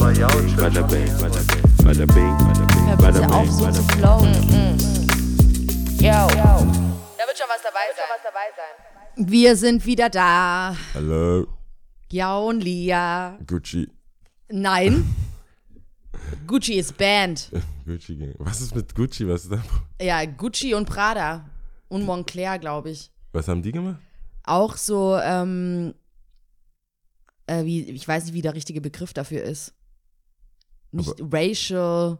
Bada bing, bada bing, bada bing, auf, so zu flowen. Yo. Da wird schon was dabei sein. Wir sind wieder da. Hallo, Ja und Lia. Gucci. Nein. Gucci ist Band. Gucci Gang. Was ist mit Gucci? Was, ist da? Ja, Gucci und Prada. Und Moncler, glaube ich. Was haben die gemacht? Auch so, ähm, äh, wie, ich weiß nicht, wie der richtige Begriff dafür ist. Nicht racial,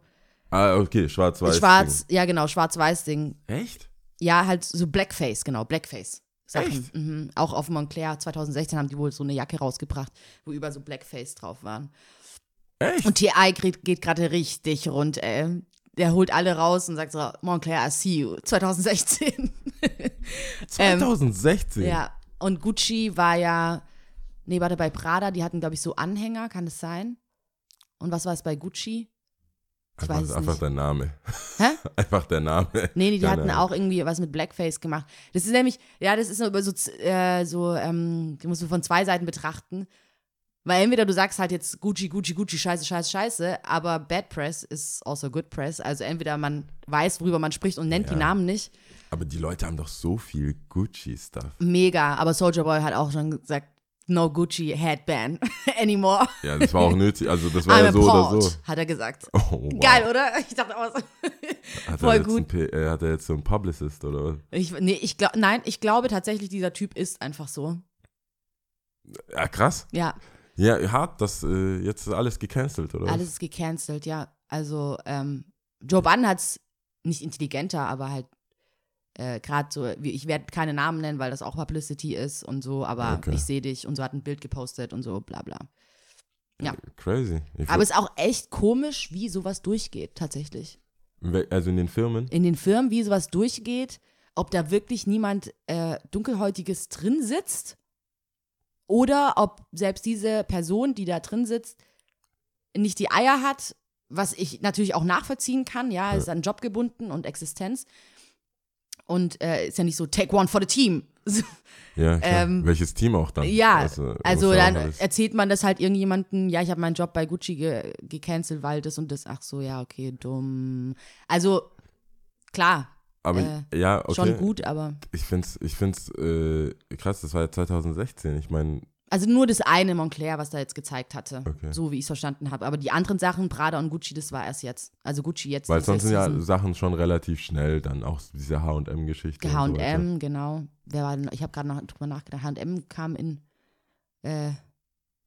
Ah, okay, schwarz-weiß. schwarz, ja genau, schwarz-weiß-Ding. Ding. Echt? Ja, halt so Blackface, genau, Blackface. Sachen. Echt? Mhm. Auch auf Moncler 2016 haben die wohl so eine Jacke rausgebracht, wo über so Blackface drauf waren. Echt? Und TI geht, geht gerade richtig rund, ey. Der holt alle raus und sagt so, Moncler, I see you. 2016. 2016? ja. Und Gucci war ja, nee, warte, bei Prada, die hatten, glaube ich, so Anhänger, kann es sein? Und was war es bei Gucci? Ich Einfach, weiß es einfach nicht. der Name. Hä? Einfach der Name. Nee, nee, die Keine hatten auch irgendwie was mit Blackface gemacht. Das ist nämlich, ja, das ist über so, äh, so ähm, die musst du von zwei Seiten betrachten. Weil entweder du sagst halt jetzt Gucci, Gucci, Gucci, scheiße, scheiße, scheiße, aber Bad Press ist also Good Press. Also entweder man weiß, worüber man spricht und nennt die Ja. Namen nicht. Aber die Leute haben doch so viel Gucci-Stuff. Mega. Aber Soldier Boy hat auch schon gesagt, no Gucci headband anymore. Ja, das war auch nötig. Also das war I'm ja so oder appalled, so. hat er gesagt. Oh, wow. Geil, oder? Ich dachte auch so. Voll gut. Einen, P- äh, hat er jetzt so einen Publicist oder was? Ich, nee, ich glaub, nein, ich glaube tatsächlich, dieser Typ ist einfach so. Ja, krass. Ja, Ja, hart, dass äh, jetzt ist alles gecancelt, oder? Alles ist gecancelt, ja. Also, ähm, Joe Budden hat es nicht intelligenter, aber halt äh, gerade so, ich werde keine Namen nennen, weil das auch Publicity ist und so, aber Okay. ich sehe dich und so hat ein Bild gepostet und so, bla bla. ja. Crazy. Ich Aber es ist auch echt komisch, wie sowas durchgeht, tatsächlich. Also in den Firmen? In den Firmen, wie sowas durchgeht, ob da wirklich niemand äh, Dunkelhäutiges drin sitzt oder ob selbst diese Person, die da drin sitzt, nicht die Eier hat, was ich natürlich auch nachvollziehen kann. Ja, ist an Job gebunden und Existenz. Und äh, ist ja nicht so, take one for the team. Ja. Ähm, Welches Team auch dann? Ja, Also, also dann alles- erzählt man das halt irgendjemanden, ja, ich habe meinen Job bei Gucci ge gecancelt, weil das und das, ach so, ja, okay, dumm. Also, klar, Aber äh, ja, okay. schon gut, aber. Ich find's, ich find's äh, krass, das war ja 2016. Ich meine, Also nur das eine Moncler, was da jetzt gezeigt hatte. Okay. So wie ich es verstanden habe. Aber die anderen Sachen, Prada und Gucci, das war erst jetzt. Also Gucci jetzt. weil sonst sind ja Sachen schon relativ schnell, dann auch diese H&M-Geschichte. und so. H&M, genau. Wer war denn, ich habe gerade noch drüber nachgedacht. H&M kam in äh,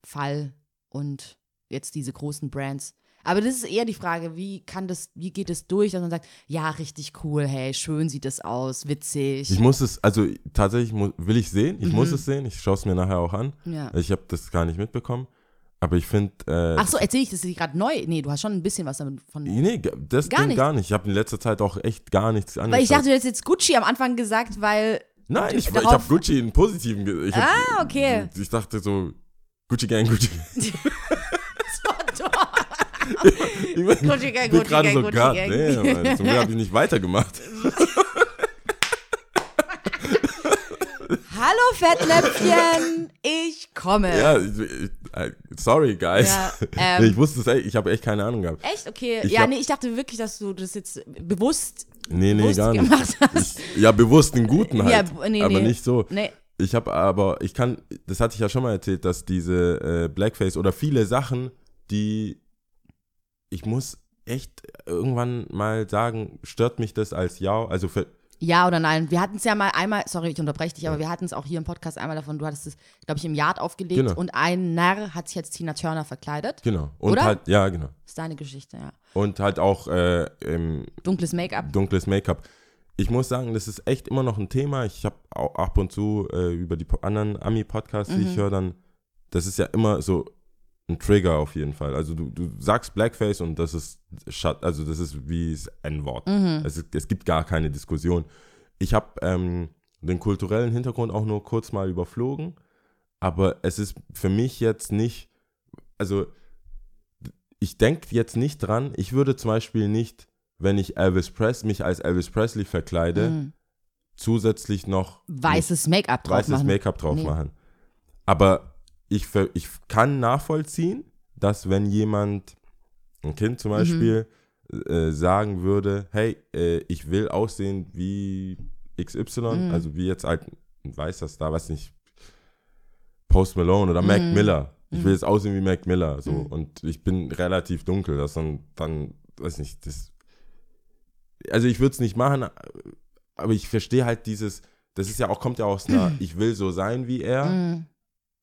Fall und jetzt diese großen Brands. Aber das ist eher die Frage, wie kann das, wie geht es durch, dass man sagt, ja, richtig cool, hey, schön sieht es aus, witzig. Ich muss es, also tatsächlich mu will ich sehen, ich Mhm. muss es sehen, ich schaue es mir nachher auch an. ja. Ich habe das gar nicht mitbekommen, aber ich finde, äh, Ach so, erzähle ich das gerade neu? Nee, du hast schon ein bisschen was damit von. nee, das Gar nicht. gar nicht. Ich habe in letzter Zeit auch echt gar nichts angeschaut. Weil ich dachte, du hättest jetzt Gucci am Anfang gesagt, weil Nein, ich, ich habe Gucci in positiven. Ich hab, Ah, okay. Ich dachte so, Gucci Gang, Gucci Gang. Ich bin, Gucci Gang, bin Gucci gerade Gang, so, Gucci God Gang. damn, Mann. Zum Glück habe ich nicht weitergemacht. Hallo Fettnäpfchen, ich komme. Ja, äh, sorry, guys. Ja, ähm, ich wusste es echt, ich habe echt keine Ahnung gehabt. Echt? Okay. Ich ja, hab- nee, ich dachte wirklich, dass du das jetzt bewusst. Nee, nee, bewusst gar nicht. gemacht hast. Ich, ja, bewusst den Guten halt. Ja, nee, aber nee. nicht so. Nee. Ich habe aber, ich kann, das hatte ich ja schon mal erzählt, dass diese äh, Blackface oder viele Sachen, die ich muss echt irgendwann mal sagen, stört mich das als Ja, also für, Ja oder nein? Wir hatten es ja mal einmal, sorry, ich unterbreche dich, aber wir hatten es auch hier im Podcast einmal davon, du hattest es, glaube ich, im Yard aufgelegt Genau. und ein Narr hat sich jetzt Tina Turner verkleidet. genau. Und Oder? halt, ja, genau. Das ist deine Geschichte, ja. Und halt auch äh, im Dunkles Make-up. dunkles Make-up. Ich muss sagen, das ist echt immer noch ein Thema. Ich habe auch ab und zu äh, über die anderen Ami-Podcasts, die Mhm. ich höre, dann, das ist ja immer so ein Trigger auf jeden Fall. Also du, du sagst Blackface und das ist also das ist wie das N-Wort. Mhm. Es, es gibt gar keine Diskussion. Ich habe ähm, den kulturellen Hintergrund auch nur kurz mal überflogen, aber es ist für mich jetzt nicht, also ich denke jetzt nicht dran, ich würde zum Beispiel nicht, wenn ich Elvis Presley, mich als Elvis Presley verkleide, Mhm. zusätzlich noch Weißes Make-up drauf weißes machen. Make-up drauf Nee. machen. Aber ich, ich kann nachvollziehen, dass wenn jemand, ein Kind zum Beispiel, äh, sagen würde, hey, äh, ich will aussehen wie XY, also wie jetzt halt ein weißer Star, weiß nicht, Post Malone oder Mac Miller. Ich will jetzt aussehen wie Mac Miller, so. Und ich bin relativ dunkel, das dann, dann, weiß nicht, das, also ich würde es nicht machen, aber ich verstehe halt dieses, das ist ja auch, kommt ja aus einer, ich will so sein wie er Mhm.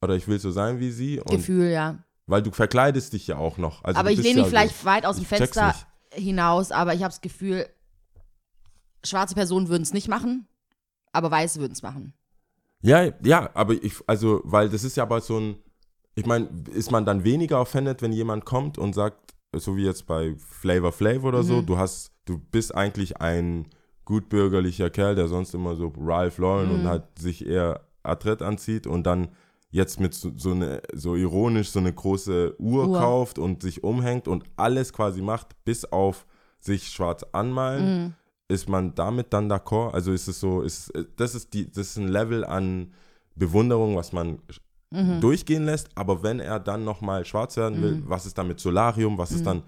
Oder ich will so sein wie sie und Gefühl, ja. weil du verkleidest dich ja auch noch. Also aber ich lehne ja mich vielleicht so, weit aus dem Fenster hinaus, aber ich habe das Gefühl, schwarze Personen würden es nicht machen, aber weiße würden es machen. Ja, ja, aber ich, also, weil das ist ja aber so ein, ich meine, ist man dann weniger offended, wenn jemand kommt und sagt, so wie jetzt bei Flavor Flav oder Mhm. so, du hast, du bist eigentlich ein gutbürgerlicher Kerl, der sonst immer so Ralph Lauren Mhm. und halt sich eher adrett anzieht und dann jetzt mit so, so, eine, so ironisch so eine große Uhr, Uhr. kauft und sich umhängt und alles quasi macht, bis auf sich schwarz anmalen, Mhm. ist man damit dann d'accord? Also ist es so, ist, das ist die, das ist ein Level an Bewunderung, was man Mhm. durchgehen lässt, aber wenn er dann nochmal schwarz werden will, was ist dann mit Solarium, was Mhm. ist dann,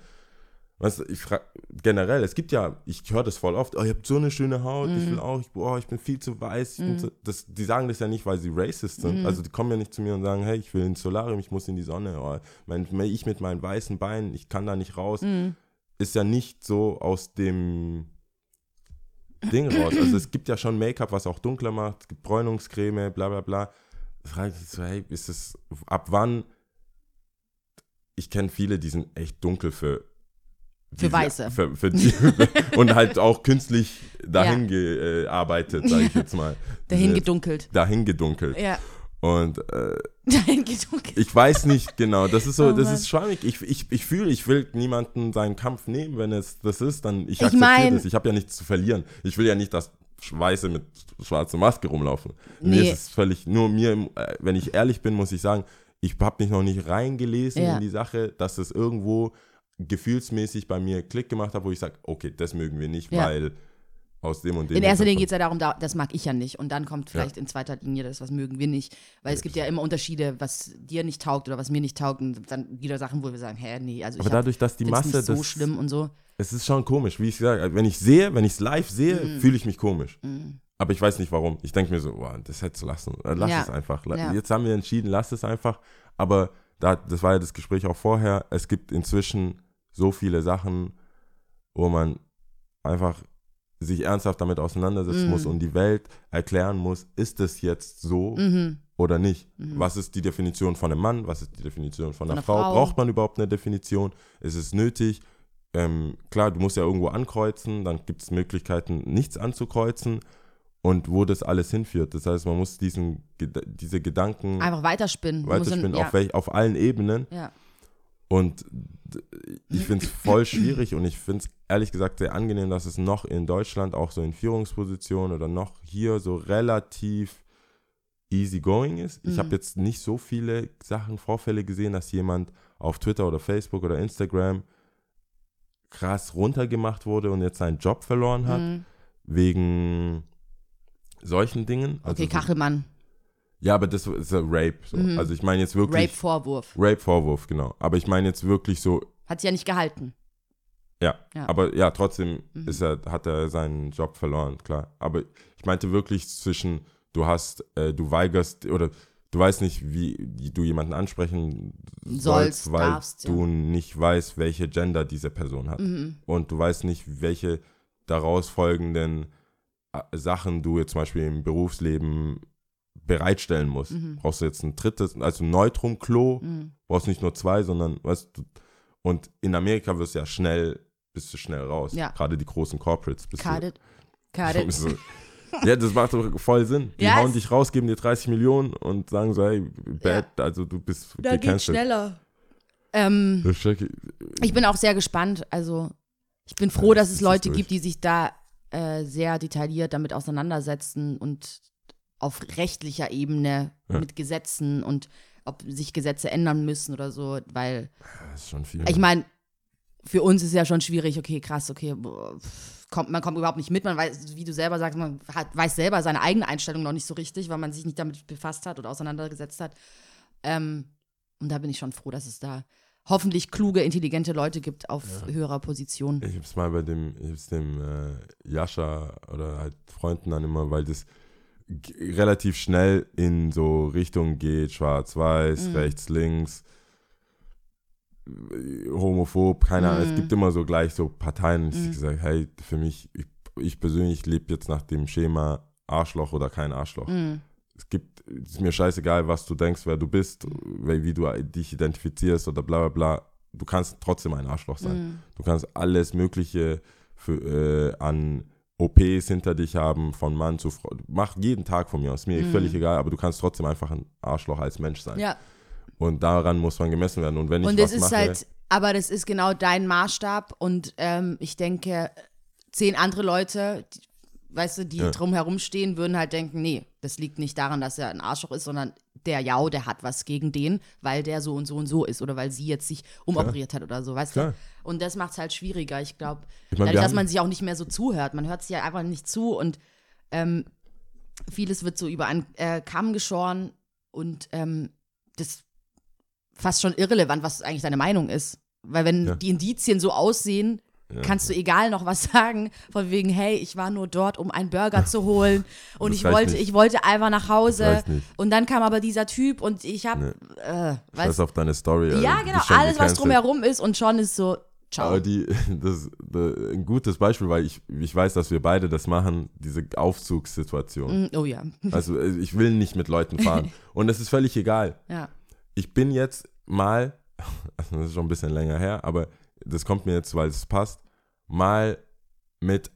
was, ich frage, generell, es gibt ja, ich höre das voll oft, oh, ihr habt so eine schöne Haut, ich Mhm. will auch, ich, oh, ich bin viel zu weiß, ich bin zu, das, die sagen das ja nicht, weil sie racist sind, Mhm. also die kommen ja nicht zu mir und sagen, hey, ich will ins Solarium, ich muss in die Sonne, oh, mein, ich mit meinen weißen Beinen, ich kann da nicht raus, Mhm. ist ja nicht so aus dem Ding raus. Also es gibt ja schon Make-up, was auch dunkler macht, es gibt Bräunungscreme, bla bla bla. Frage ich so, hey, ist es, ab wann, ich kenne viele, die sind echt dunkel für Für Weiße. Für, für die, und halt auch künstlich dahin gearbeitet, sage ich jetzt mal. Dahin gedunkelt. Dahin gedunkelt. Ja. Und äh, Dahin gedunkelt. ich weiß nicht genau, das ist so, Oh das ist schwammig. Ich, ich, ich fühle, ich will niemanden seinen Kampf nehmen, wenn es das ist, dann ich Ich akzeptiere mein- das. Ich habe ja nichts zu verlieren. Ich will ja nicht, dass Weiße mit schwarzer Maske rumlaufen. Nee. Mir ist es völlig, nur mir, äh, wenn ich ehrlich bin, muss ich sagen, ich habe mich noch nicht reingelesen Ja. in die Sache, dass es irgendwo gefühlsmäßig bei mir Klick gemacht hat, wo ich sage, okay, das mögen wir nicht, Ja. weil aus dem und dem. In erster Linie geht es ja darum, da, das mag ich ja nicht. Und dann kommt vielleicht in zweiter Linie das, was mögen wir nicht. Weil es gibt ja immer Unterschiede, was dir nicht taugt oder was mir nicht taugt. Und dann wieder Sachen, wo wir sagen, hä, nee, also Aber hab- dadurch, dass die Masse nicht so das- schlimm und so. Es ist schon komisch, wie ich sage. Wenn ich sehe, wenn ich es live sehe, Mhm. fühle ich mich komisch. Aber ich weiß nicht warum. Ich denke mir so, wow, das hättest du lassen. Äh, Lass Ja. es einfach. Ja. Jetzt haben wir entschieden, lass es einfach. Aber da, das war ja das Gespräch auch vorher. Es gibt inzwischen so viele Sachen, wo man einfach sich ernsthaft damit auseinandersetzen Mhm. muss und die Welt erklären muss, ist es jetzt so Mhm. oder nicht? Was ist die Definition von einem Mann? Was ist die Definition von einer, einer Frau? Frau. Braucht man überhaupt eine Definition? Ist es nötig? Ähm, klar, du musst ja irgendwo ankreuzen, dann gibt es Möglichkeiten, nichts anzukreuzen und wo das alles hinführt. Das heißt, man muss diesen, diese Gedanken Einfach weiterspinnen. Weiterspinnen, ja. auf, welch, auf allen Ebenen. ja. Und ich finde es voll schwierig und ich finde es ehrlich gesagt sehr angenehm, dass es noch in Deutschland auch so in Führungspositionen oder noch hier so relativ easy going ist. Ich Mhm. habe jetzt nicht so viele Sachen, Vorfälle gesehen, dass jemand auf Twitter oder Facebook oder Instagram krass runtergemacht wurde und jetzt seinen Job verloren hat Mhm. wegen solchen Dingen. Also Okay, Kachelmann. Ja, aber das ist ja Rape. So. Mhm. Also ich meine jetzt wirklich Rape-Vorwurf. Rape-Vorwurf, genau. Aber ich meine jetzt wirklich so Hat sie ja nicht gehalten. Ja, Ja. aber ja, trotzdem Mhm. ist er, hat er seinen Job verloren, klar. Aber ich meinte wirklich zwischen, du hast, äh, du weigerst oder du weißt nicht, wie, du jemanden ansprechen sollst, Sollst, weil darfst, ja. du nicht weißt, welche Gender diese Person hat. Mhm. Und du weißt nicht, welche daraus folgenden äh, Sachen du jetzt zum Beispiel im Berufsleben bereitstellen musst. Mhm. Brauchst du jetzt ein drittes, also ein Neutrum-Klo, Mhm. brauchst nicht nur zwei, sondern weißt du, und in Amerika wirst du ja schnell, bist du schnell raus. Ja. Gerade die großen Corporates. Bist Carded. Du, Carded. bist du, ja, das macht doch voll Sinn. Die Ja, hauen dich raus, geben dir 30 Millionen und sagen so, hey, bad, also du bist Da geht's gecancelt. schneller. Ähm, ich bin auch sehr gespannt. Also, ich bin froh, dass es Leute durch. gibt, die sich da äh, sehr detailliert damit auseinandersetzen und auf rechtlicher Ebene Ja. mit Gesetzen und ob sich Gesetze ändern müssen oder so, weil Das ist schon viel. ich meine, für uns ist ja schon schwierig, okay, krass, okay, kommt, man kommt überhaupt nicht mit, man weiß, wie du selber sagst, man hat, weiß selber seine eigene Einstellung noch nicht so richtig, weil man sich nicht damit befasst hat oder auseinandergesetzt hat. Ähm, und da bin ich schon froh, dass es da hoffentlich kluge, intelligente Leute gibt auf höherer Position. Ich hab's mal bei dem, ich hab's dem äh, Jascha oder halt Freunden dann immer, weil das relativ schnell in so Richtung geht, schwarz-weiß, Mhm. rechts, links, homophob, keine Ahnung. Es Mhm. gibt immer so gleich so Parteien. Ich Mhm. gesagt, hey, für mich, ich, ich persönlich lebe jetzt nach dem Schema Arschloch oder kein Arschloch. Mm, Es gibt, es ist mir scheißegal, was du denkst, wer du bist, wie du dich identifizierst oder bla bla bla. Du kannst trotzdem ein Arschloch sein. mm, Du kannst alles Mögliche für, äh, an OPs hinter dich haben, von Mann zu Frau. Mach jeden Tag von mir aus, mir Mhm. völlig egal, aber du kannst trotzdem einfach ein Arschloch als Mensch sein. ja. Und daran muss man gemessen werden. Und wenn ich Und was das ist mache, halt, aber das ist genau dein Maßstab und ähm, ich denke, zehn andere Leute, die, weißt du, die Ja. drumherum stehen, würden halt denken, nee, das liegt nicht daran, dass er ein Arschloch ist, sondern der Jau, der hat was gegen den, weil der so und so und so ist oder weil sie jetzt sich umoperiert hat oder so, weißt Klar. du? Und das macht es halt schwieriger. Ich glaube, Ich mein, dadurch, dass man sich auch nicht mehr so zuhört. Man hört sich ja einfach nicht zu und ähm, vieles wird so über einen äh, Kamm geschoren und ähm, das fast schon irrelevant, was eigentlich deine Meinung ist. Weil wenn Ja. die Indizien so aussehen, Ja. kannst du egal noch was sagen, von wegen, hey, ich war nur dort, um einen Burger zu holen und Das ich wollte, nicht. ich wollte einfach nach Hause und dann kam aber dieser Typ und ich habe, Nee. äh, weißt, auf deine Story. ja die genau, alles was drumherum ist und schon ist so, ciao. Aber die, das, das, ein gutes Beispiel, weil ich, ich weiß, dass wir beide das machen, diese Aufzugssituation. Mm, oh ja, Also äh, ich will nicht mit Leuten fahren. Und es ist völlig egal. ja. ich bin jetzt mal, also das ist schon ein bisschen länger her, aber das kommt mir jetzt, weil es passt, mal mit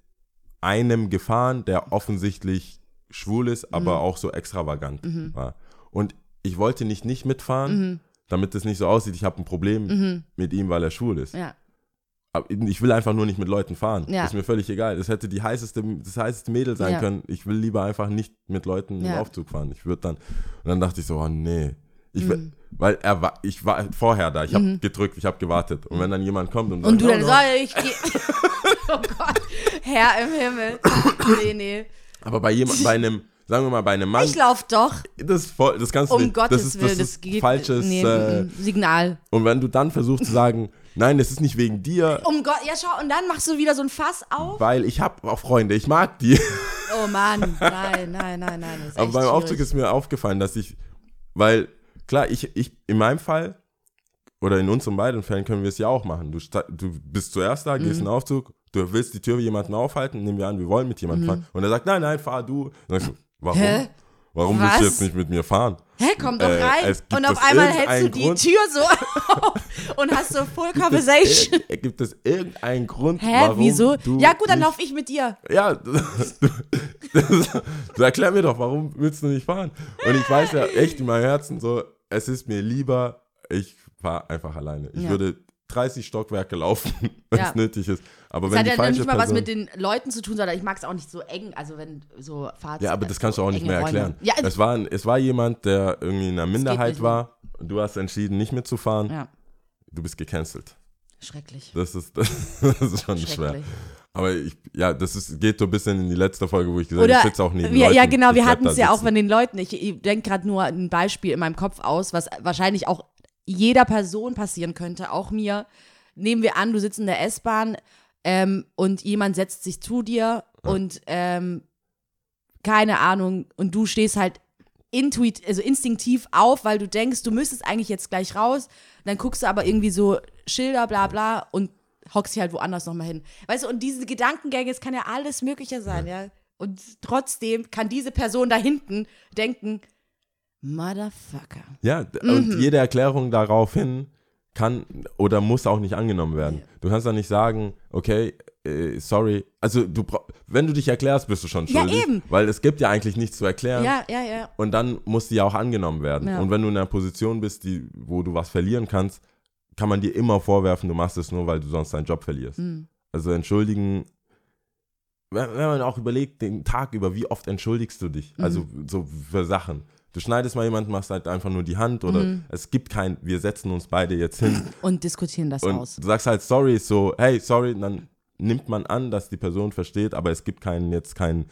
einem gefahren, der offensichtlich schwul ist, aber Mhm. auch so extravagant war. Und ich wollte nicht nicht mitfahren, Mhm. damit es nicht so aussieht, ich habe ein Problem Mhm. mit ihm, weil er schwul ist. Ja. Aber ich will einfach nur nicht mit Leuten fahren. Ja. Das ist mir völlig egal. Das hätte die heißeste, das heißeste Mädel sein Ja. können. Ich will lieber einfach nicht mit Leuten im. Aufzug fahren. Ich würde dann, und dann dachte ich so, oh nee. Ich, will- Mhm. Weil er war, ich war vorher da, ich habe gedrückt, ich habe gewartet. Und wenn dann jemand kommt und, Und sagt, du dann "Oh, so, no." ich geh. oh Gott, Herr im Himmel. Nee, nee. Aber bei jemand, bei einem, sagen wir mal, bei einem Mann, Ich lauf doch. das, voll, das kannst du Um nicht. Gottes das ist, Willen, das das geht. falsches. nee, äh, Signal. und wenn du dann versuchst zu sagen, nein, das ist nicht wegen dir, Um Gott, ja schau, und dann machst du wieder so ein Fass auf. weil ich habe auch Freunde, ich mag die. Oh Mann, nein, nein, nein, nein. Aber beim Aufzug schwierig. ist mir aufgefallen, dass ich, weil, klar, ich, ich, in meinem Fall, oder in unseren beiden Fällen können wir es ja auch machen. Du, du bist zuerst da, Mhm. gehst in den Aufzug, du willst die Tür jemanden aufhalten, nehmen wir an, wir wollen mit jemandem fahren. Und er sagt, nein, nein, fahr du. Dann sag ich so, warum? Mhm. Hä? Warum willst du Was? jetzt nicht mit mir fahren? Hä, komm doch Äh, rein. es gibt Und auf es einmal hältst du die Grund? Tür so auf und hast so Full Conversation. Ir- Gibt es irgendeinen Grund, Hä, warum wieso? du Ja gut, dann nicht lauf ich mit dir. Ja, du, du erklär mir doch, warum willst du nicht fahren? Und ich weiß ja echt in meinem Herzen so, es ist mir lieber, ich fahre einfach alleine. Ich Ja. würde 30 Stockwerke laufen, wenn es Ja. nötig ist. Aber Das wenn hat die ja falsche nicht mal was Person, mit den Leuten zu tun, sondern ich mag es auch nicht so eng. Also wenn so Fahrt. Ja, aber das kannst du auch nicht mehr Räume. erklären. Ja, es, war, ein- es war jemand, der irgendwie in einer Minderheit war. Und du hast entschieden, nicht mitzufahren. ja, Du bist gecancelt. schrecklich. Das ist, das, ist schon schwer. Aber ich, ja, das ist, geht so ein bisschen in die letzte Folge, wo ich gesagt habe, ich sitze auch neben wir, Leuten. ja, genau, wir hatten es ja auch von den Leuten. Ich, ich denke gerade nur ein Beispiel in meinem Kopf aus, was wahrscheinlich auch jeder Person passieren könnte, auch mir. Nehmen wir an, du sitzt in der S-Bahn ähm, und jemand setzt sich zu dir und ähm, keine Ahnung, und du stehst halt intuit, also instinktiv auf, weil du denkst, du müsstest eigentlich jetzt gleich raus. Dann guckst du aber irgendwie so Schilder, bla bla und hockst dich halt woanders nochmal hin. Weißt du, und diese Gedankengänge, es kann ja alles Mögliche sein, ja. Und trotzdem kann diese Person da hinten denken, Motherfucker. Ja, Mhm. und jede Erklärung daraufhin kann oder muss auch nicht angenommen werden. Du kannst dann nicht sagen, okay, äh, sorry. Also du wenn du dich erklärst, bist du schon Ja, schuldig. eben. Weil es gibt ja eigentlich nichts zu erklären. Ja, ja, ja. Und dann muss die ja auch angenommen werden. Ja. Und wenn du in einer Position bist, die, wo du was verlieren kannst, kann man dir immer vorwerfen, du machst es nur, weil du sonst deinen Job verlierst. Mhm. Also entschuldigen, wenn, wenn man auch überlegt, den Tag über, wie oft entschuldigst du dich? Also Mhm. so für Sachen. Du schneidest mal jemanden, machst halt einfach nur die Hand oder Mhm. es gibt kein, wir setzen uns beide jetzt hin Und diskutieren das und aus. du sagst halt sorry, so, hey, sorry, dann nimmt man an, dass die Person versteht, aber es gibt keinen, jetzt keinen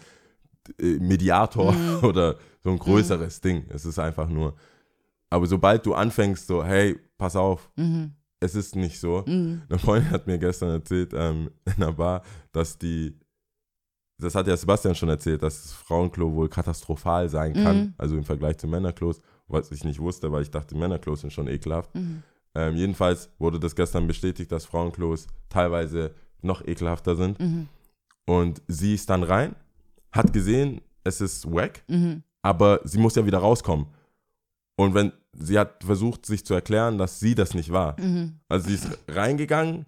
äh, Mediator Mhm. oder so ein größeres Ding. Es ist einfach nur, aber sobald du anfängst, so, hey, pass auf, Mhm. es ist nicht so. Mhm. Eine Freundin hat mir gestern erzählt ähm, in einer Bar, dass die, das hat ja Sebastian schon erzählt, dass das Frauenklo wohl katastrophal sein kann, Mhm. also im Vergleich zu Männerklos, was ich nicht wusste, weil ich dachte, Männerklos sind schon ekelhaft. Mhm. Ähm, jedenfalls wurde das gestern bestätigt, dass Frauenklos teilweise noch ekelhafter sind. Mhm. Und sie ist dann rein, hat gesehen, es ist wack, Mhm. aber sie muss ja wieder rauskommen. Und wenn sie hat versucht, sich zu erklären, dass sie das nicht war. Mhm. Also sie ist reingegangen,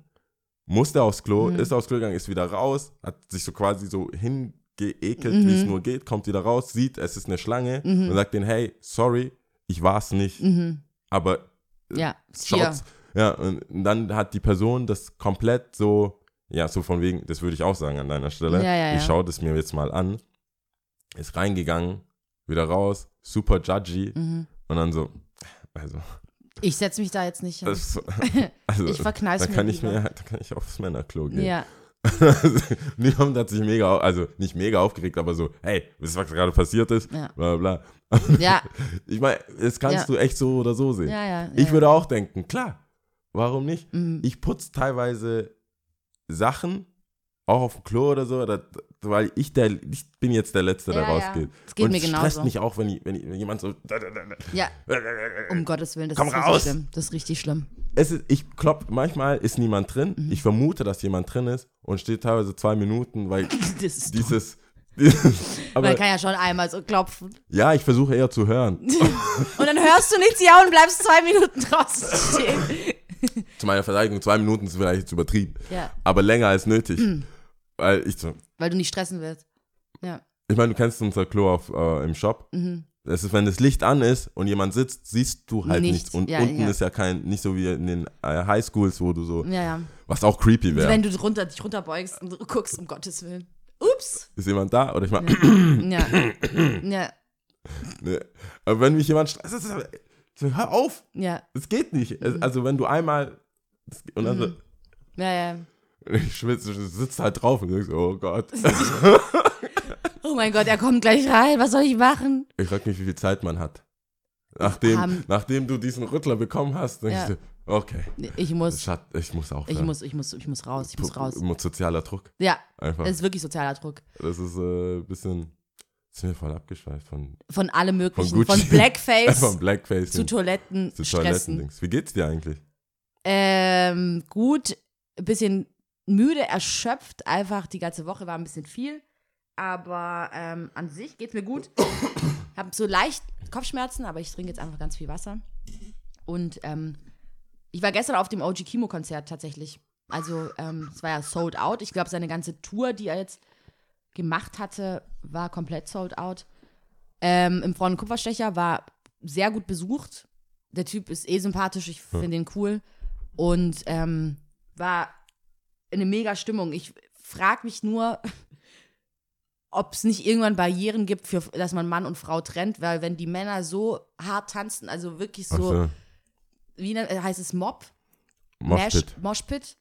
musste aufs Klo, Mhm. ist aufs Klo gegangen, ist wieder raus, hat sich so quasi so hingeekelt, Mhm. wie es nur geht, kommt wieder raus, sieht, es ist eine Schlange Mhm. und sagt denen, hey, sorry, ich war's nicht, Mhm. aber Ja, ist hier. schaut's. Ja, und dann hat die Person das komplett so, ja, so von wegen, das würde ich auch sagen an deiner Stelle. Ja, ja, Ich ja. schaue das mir jetzt mal an. Ist reingegangen, wieder raus, super judgy Mhm. Und dann so, also, Ich setze mich da jetzt nicht hin. das, also Ich verkneiß da mir kann ich lieber. mir, da kann ich aufs Männerklo gehen. Ja. Niemand hat sich mega, also nicht mega aufgeregt, aber so, hey, wisst ihr, was gerade passiert ist? Ja. Bla bla. Ja, Ich meine, das kannst Ja. du echt so oder so sehen. ja, ja. Ich würde auch denken, klar, warum nicht? Mhm. Ich putze teilweise Sachen, auch auf dem Klo oder so, oder, weil ich, der, ich bin jetzt der Letzte, der Ja, ja. rausgeht. Es geht Und mir es stresst genauso. mich auch, wenn, ich, wenn, ich, wenn jemand so. Ja, um Gottes Willen, das Komm ist raus. richtig schlimm. Das ist richtig schlimm. Es ist, ich klopp, manchmal ist niemand drin. Mhm. Ich vermute, dass jemand drin ist und steht teilweise zwei Minuten, weil Das dieses. aber Man kann ja schon einmal so klopfen. ja, ich versuche eher zu hören. Und dann hörst du nichts, ja, und bleibst zwei Minuten draußen stehen. Zu meiner Verteidigung, zwei Minuten ist vielleicht zu übertrieben. Ja, Aber länger als nötig. Weil ich so. Weil du nicht stressen willst. Ja. Ich meine, du kennst unser Klo auf, äh, im Shop. Mhm. Es ist, wenn das Licht an ist und jemand sitzt, siehst du halt Nichts. nichts. Und Ja, unten ja. ist ja kein, nicht so wie in den äh, Highschools, wo du so, Ja, was auch creepy Also wäre. wenn du runter, dich runterbeugst und guckst, um Gottes Willen. Ups. Ist jemand da? Oder ich mach, Ja. ja. ne. Aber wenn mich jemand stresst, hör auf, Ja. es geht nicht. Es, also wenn du einmal, und dann so, Ja, ja. Ich schwitze, sitzt halt drauf und denkst, oh Gott. Oh mein Gott, er kommt gleich rein. Was soll ich machen? Ich frag mich, wie viel Zeit man hat. Nachdem, nachdem du diesen Rüttler bekommen hast, denkst Ja. du, okay, Ich muss, Schat, ich muss auch. ich muss, ich muss, ich muss raus. Ich muss raus. Sozialer Druck. Ja, Einfach. das ist wirklich sozialer Druck. Das ist äh, ein bisschen. Das ist mir voll abgeschweift von, Von allem möglichen. Von Von, Gucci. Blackface von Blackface zu Toiletten zu. Toilettendings. Wie geht's dir eigentlich? Ähm, gut, ein bisschen müde, erschöpft. Einfach die ganze Woche war ein bisschen viel. Aber ähm, an sich geht's mir gut. Hab so leicht Kopfschmerzen, aber ich trinke jetzt einfach ganz viel Wasser. Und ähm, ich war gestern auf dem OG Kimo-Konzert tatsächlich. Also, ähm, es war ja sold out. Ich glaube, seine ganze Tour, die er jetzt gemacht hatte, war komplett sold out. Ähm, Im Frauen Kupferstecher war sehr gut besucht. Der Typ ist eh sympathisch, ich finde ihn cool. Und ähm, war eine mega Stimmung. Ich frage mich nur, ob es nicht irgendwann Barrieren gibt, für, dass man Mann und Frau trennt, weil wenn die Männer so hart tanzen, also wirklich so, so, wie nennt- äh, heißt es Mob? Moshpit. Moshpit?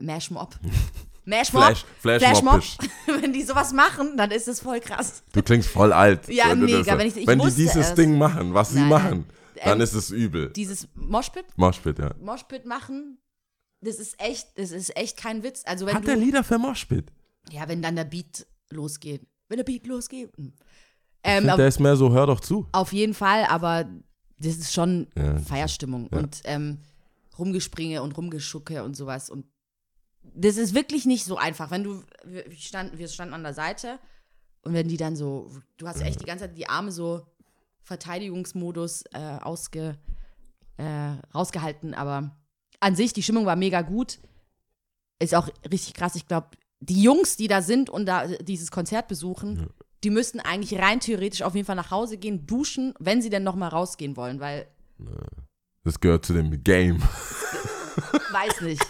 Mash Mob. Mash Mob. Flash, Flash, Flash Mob. Wenn die sowas machen, dann ist es voll krass. Du klingst voll alt. Ja, wenn mega, das wenn ich- ich wenn die dieses es. Ding machen, was sie Nein, machen, nein. dann Ähm, ist es übel. Dieses Moshpit, Moshpit, ja. Moshpit machen, das ist echt, das ist echt kein Witz. Also wenn Hat du, der Lieder für Moshpit? ja, wenn dann der Beat losgeht. Wenn der Beat losgeht. hm. Ähm, find, auf, der ist mehr so, hör doch zu. auf jeden Fall, aber das ist schon Ja, Feierstimmung ja. und ähm, Rumgespringe und Rumgeschucke und sowas. Und das ist wirklich nicht so einfach. Wenn du, wir wir standen, wir standen an der Seite und wenn die dann so, du hast echt die ganze Zeit die Arme so Verteidigungsmodus äh, ausge, äh, rausgehalten, aber an sich, die Stimmung war mega gut. Ist auch richtig krass. Ich glaube, die Jungs, die da sind und da dieses Konzert besuchen, die müssten eigentlich rein theoretisch auf jeden Fall nach Hause gehen, duschen, wenn sie denn noch mal rausgehen wollen, weil Das gehört zu dem Game. weiß nicht.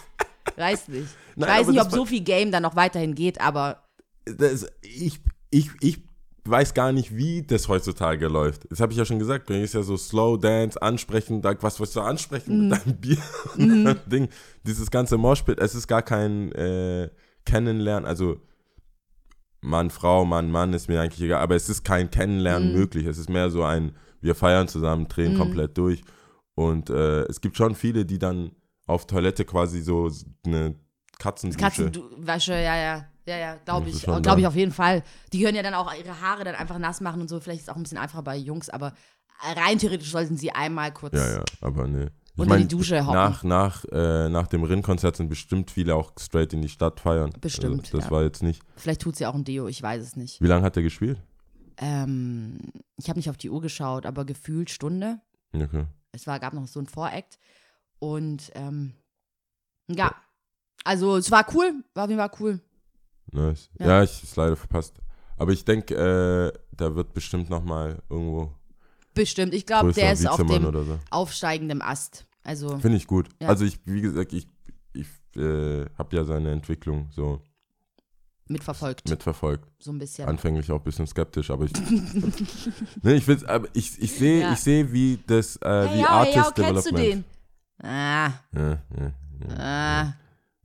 Weiß nicht. Ich Nein, weiß nicht, ob so viel Game dann noch weiterhin geht, aber Das, ich, ich, ich weiß gar nicht, wie das heutzutage läuft. Das habe ich ja schon gesagt. Mir ist ja so Slow Dance, ansprechen, da, was willst du ansprechen Mhm. mit deinem Bier und deinem Ding. Dieses ganze Moshpit, es ist gar kein äh, Kennenlernen, also Mann, Frau, Mann, Mann ist mir eigentlich egal, aber es ist kein Kennenlernen Mhm. möglich. Es ist mehr so ein, wir feiern zusammen, drehen komplett durch. Und äh, es gibt schon viele, die dann auf Toilette quasi so eine Katzendusche. Katzenwäsche, ja, ja. Ja, ja, glaube ich. Glaube ich auf jeden Fall. Die können ja dann auch ihre Haare dann einfach nass machen und so. Vielleicht ist es auch ein bisschen einfacher bei Jungs, aber rein theoretisch sollten sie einmal kurz. Ja, ja, aber nee. Ich Unter die Dusche hocken. nach, nach, äh, nach dem Rin-Konzert sind bestimmt viele auch straight in die Stadt feiern. Bestimmt, Also, das ja. war jetzt nicht. Vielleicht tut sie auch ein Deo, ich weiß es nicht. Wie lange hat er gespielt? Ähm, ich habe nicht auf die Uhr geschaut, aber gefühlt Stunde. Okay. Es war, gab noch so ein Voract. Und ähm, ja, also es war cool, war auf jeden Fall cool. Nice. Ja. Ja, ich es leider verpasst. Aber ich denke, äh, da wird bestimmt noch mal irgendwo Bestimmt. Ich glaube, der ist auf dem so. aufsteigenden Ast. Also, Finde ich gut. Ja. Also ich, wie gesagt, ich, ich äh, habe ja seine Entwicklung so mitverfolgt, mitverfolgt. so ein bisschen. Anfänglich auch ein bisschen skeptisch, aber ich, nee, ich will's, aber ich, ich sehe, Ja. ich sehe, wie das, äh, hey, wie ja, Artist hey, ja, kennst du Development. den? Ah, Ja, ja, ja, ah,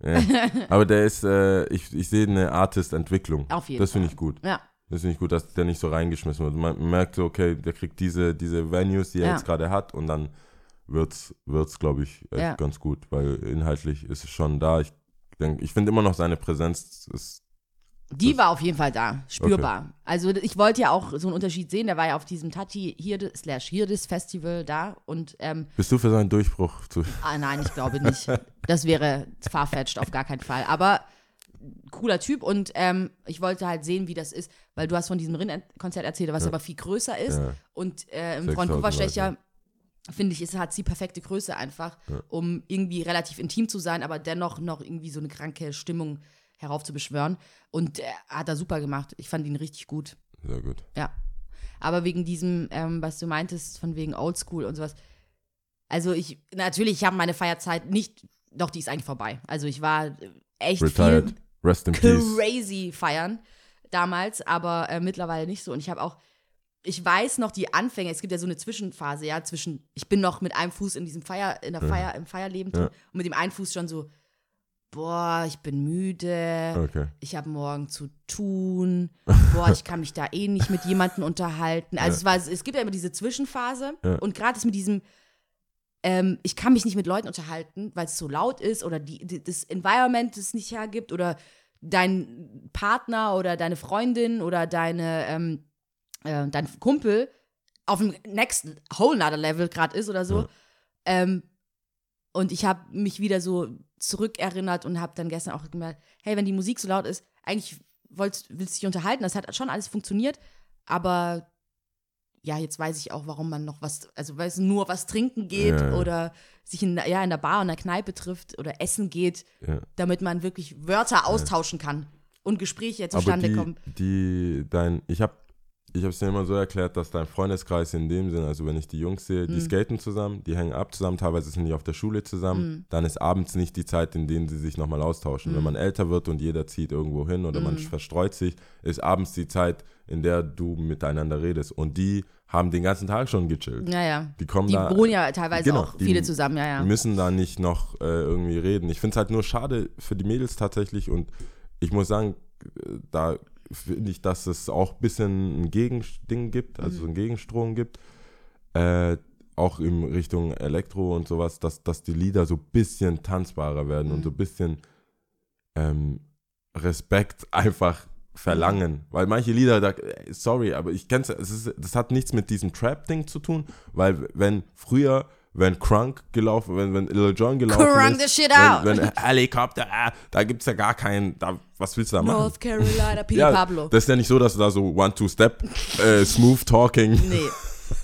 ja. Aber der ist, äh, ich, ich sehe eine Artist-Entwicklung. auf jeden Das finde ich gut. Ja, Das finde ich gut, dass der nicht so reingeschmissen wird. Man merkt so, okay, der kriegt diese, diese Venues, die er Ja. jetzt gerade hat und dann wird's, wird's glaube ich, echt Ja. ganz gut, weil inhaltlich ist es schon da. Ich denke, ich finde immer noch seine Präsenz ist, die Das- war auf jeden Fall da, spürbar. Also ich wollte ja auch so einen Unterschied sehen, der war ja auf diesem Tati Hirde slash Hirdes Festival da und ähm, bist du für seinen Durchbruch zu, ah nein, ich glaube nicht. Das wäre farfetched auf gar keinen Fall. Aber cooler Typ und ähm, ich wollte halt sehen, wie das ist, weil du hast von diesem Rin-Konzert erzählt, was Ja. aber viel größer ist ja, und äh, im 6000 Freund-Kupferstecher finde ich, ist, hat sie perfekte Größe einfach, Ja. um irgendwie relativ intim zu sein, aber dennoch noch irgendwie so eine kranke Stimmung heraufzubeschwören. Und er hat er super gemacht. Ich fand ihn richtig gut. sehr gut. Ja. Aber wegen diesem, ähm, was du meintest, von wegen Oldschool und sowas. Also ich, natürlich, ich habe meine Feierzeit nicht, doch, die ist eigentlich vorbei. Also ich war äh, echt Retired. in peace. crazy feiern damals, aber äh, mittlerweile nicht so. Und ich habe auch, ich weiß noch die Anfänge, es gibt ja so eine Zwischenphase, ja, zwischen, ich bin noch mit einem Fuß in diesem Feier, in der Ja. Feier, im Feierleben drin Ja. und mit dem einen Fuß schon so, boah, ich bin müde, Okay. ich habe morgen zu tun, boah, ich kann mich da eh nicht mit jemandem unterhalten. Also Ja. es war, es gibt ja immer diese Zwischenphase Ja. und gerade das mit diesem, ähm, ich kann mich nicht mit Leuten unterhalten, weil es so laut ist oder die, die, das Environment es nicht hergibt oder dein Partner oder deine Freundin oder deine, ähm, äh, dein Kumpel auf dem next whole nother level gerade ist oder so. Ja. Ähm, und ich habe mich wieder so zurückerinnert und habe dann gestern auch gemerkt, hey, wenn die Musik so laut ist, eigentlich wolltest, willst du dich unterhalten, das hat schon alles funktioniert, aber ja, jetzt weiß ich auch, warum man noch was, also weil es nur was trinken geht Ja, ja. oder sich in, ja, in der Bar und der Kneipe trifft oder essen geht, Ja. damit man wirklich Wörter austauschen kann und Gespräche Aber zustande die, kommen. die, dein, ich habe ich habe es dir immer so erklärt, dass dein Freundeskreis in dem Sinn, also wenn ich die Jungs sehe, die Mhm. skaten zusammen, die hängen ab zusammen, teilweise sind die auf der Schule zusammen, Mhm. dann ist abends nicht die Zeit, in denen sie sich nochmal austauschen. Wenn Mhm. man älter wird und jeder zieht irgendwo hin oder man Mhm. verstreut sich, ist abends die Zeit, in der du miteinander redest. Und die haben den ganzen Tag schon gechillt. Ja, ja. Die kommen Die da, wohnen ja teilweise Genau, auch die viele zusammen, ja, ja. die müssen da nicht noch äh, irgendwie reden. Ich finde es halt nur schade für die Mädels tatsächlich und ich muss sagen, äh, da finde ich, dass es auch ein bisschen ein Gegending gibt, also Mhm. ein Gegenstrom gibt. Äh, auch in Richtung Elektro und sowas, dass, dass die Lieder so ein bisschen tanzbarer werden und Mhm. so ein bisschen ähm, Respekt einfach verlangen. Weil manche Lieder, da, sorry, aber ich kenn's, es ist, das hat nichts mit diesem Trap-Ding zu tun, weil wenn früher, wenn Crunk gelaufen, wenn, wenn Lil Jon gelaufen Crunk ist, wenn, wenn Helikopter, ah, da gibt's ja gar keinen, da, was willst du da machen? North Carolina, Pili Ja, Pablo. Das ist ja nicht so, dass du da so One-Two-Step, äh, Smooth Talking, Nee,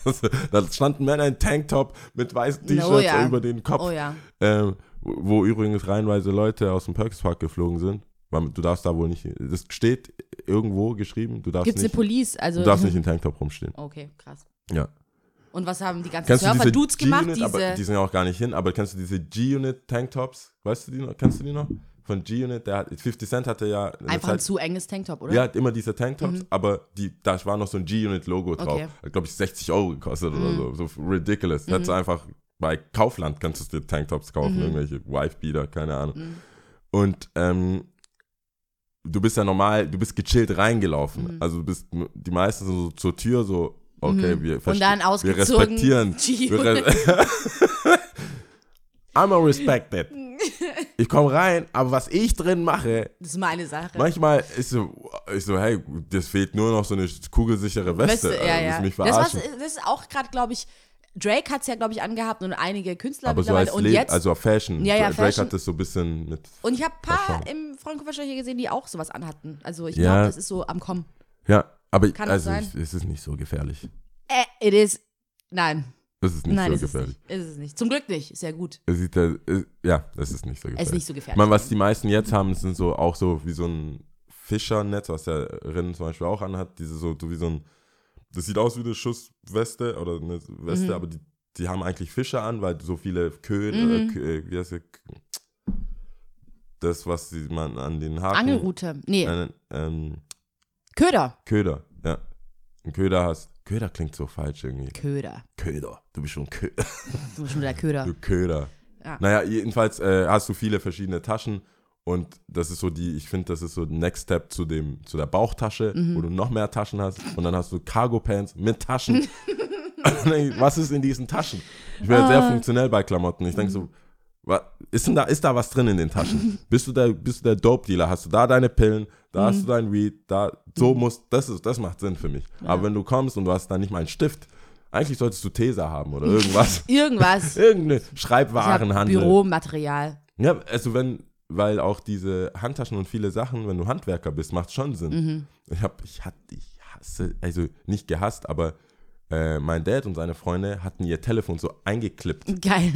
da standen Männer in Tanktop mit weißen T-Shirts Oh ja. über den Kopf, oh ja. ähm, wo übrigens reihenweise Leute aus dem Perks Park geflogen sind. Du darfst da wohl nicht, das steht irgendwo geschrieben, du darfst, Gibt's eine nicht, Police? Also, du darfst nicht in Tanktop rumstehen. Okay, krass. Ja. Und was haben die ganzen diese Surfer-Dudes gemacht? G-Unit, aber Diese, die sind ja auch gar nicht hin, aber kennst du diese G-Unit Tanktops? Weißt du die noch? Kennst du die noch? Von G-Unit, der hat, 50 Cent hatte ja einfach ein Zeit, zu enges Tanktop, oder? ja, hat immer diese Tanktops, Mhm. aber die, da war noch so ein G-Unit-Logo drauf. Okay. Hat, glaube ich, 60 Euro gekostet oder Mhm. so. So ridiculous. Hättest du einfach bei Kaufland kannst du dir Tanktops kaufen, Mhm. irgendwelche Wife-Beater, keine Ahnung. Mhm. Und ähm, du bist ja normal, du bist gechillt reingelaufen. Mhm. Also du bist, die meisten sind so zur Tür so, okay, Mhm. wir, wir respektieren. G-Unit. I'm respected. Ich komme rein, aber was ich drin mache, Das ist meine Sache. manchmal ist so, ich so, hey, das fehlt nur noch so eine kugelsichere Weste. Du, ja, Also, ja. mich Das, was, das ist auch gerade, glaube ich, Drake hat es ja, glaube ich, angehabt und einige Künstler aber so als und Le jetzt, also auf Fashion. Ja, ja, Drake Fashion. hat das so ein bisschen mit. und ich habe ein paar im Frauenkörper hier gesehen, die auch sowas anhatten. Also ich Ja. glaube, das ist so am Kommen. Ja, aber Kann also es ist nicht so gefährlich. Äh, it is. Nein, Es ist nicht nein, so ist es gefährlich. nicht. Ist es nicht. Zum Glück nicht. Ist ja gut. Es sieht da, es, ja, es ist nicht so gefährlich. Es ist nicht so gefährlich. Ich meine, was die meisten jetzt haben, sind so auch so wie so ein Fischernetz, was der Rinnen zum Beispiel auch anhat. Diese so, so wie so ein, das sieht aus wie eine Schussweste oder eine Weste, Mhm. aber die, die haben eigentlich Fische an, weil so viele Köhen, Mhm. äh, Kö, äh, wie heißt das? Das, was die, man an den Haken. Angelrute. Nee, Äh, ähm, Köder. Köder, ja. Ein Köder hast. Köder klingt so falsch irgendwie. Köder. Köder. Du bist schon Köder. Du bist schon der Köder. Du Köder. Ja. Naja, jedenfalls äh, hast du viele verschiedene Taschen und das ist so die, ich finde, das ist so Next Step zu dem, zu der Bauchtasche, Mhm. wo du noch mehr Taschen hast und dann hast du Cargo Pants mit Taschen. Was ist in diesen Taschen? Ich bin Ah. sehr funktionell bei Klamotten. Ich denke so, wa- ist, denn da, ist da was drin in den Taschen? Bist du der, bist du der Dope-Dealer? Hast du da deine Pillen? Da hast du dein Weed? Da, so muss, das ist, das macht Sinn für mich. Aber wenn du kommst und du hast da nicht mal einen Stift, eigentlich solltest du Tesa haben oder irgendwas. Irgendwas. Irgendeine Schreibwarenhandel. Büromaterial. Ja, also wenn, weil auch diese Handtaschen und viele Sachen, wenn du Handwerker bist, macht schon Sinn. Mhm. Ich hab, ich hatte, ich hasse, also nicht gehasst, aber äh, mein Dad und seine Freunde hatten ihr Telefon so eingeklippt. Geil.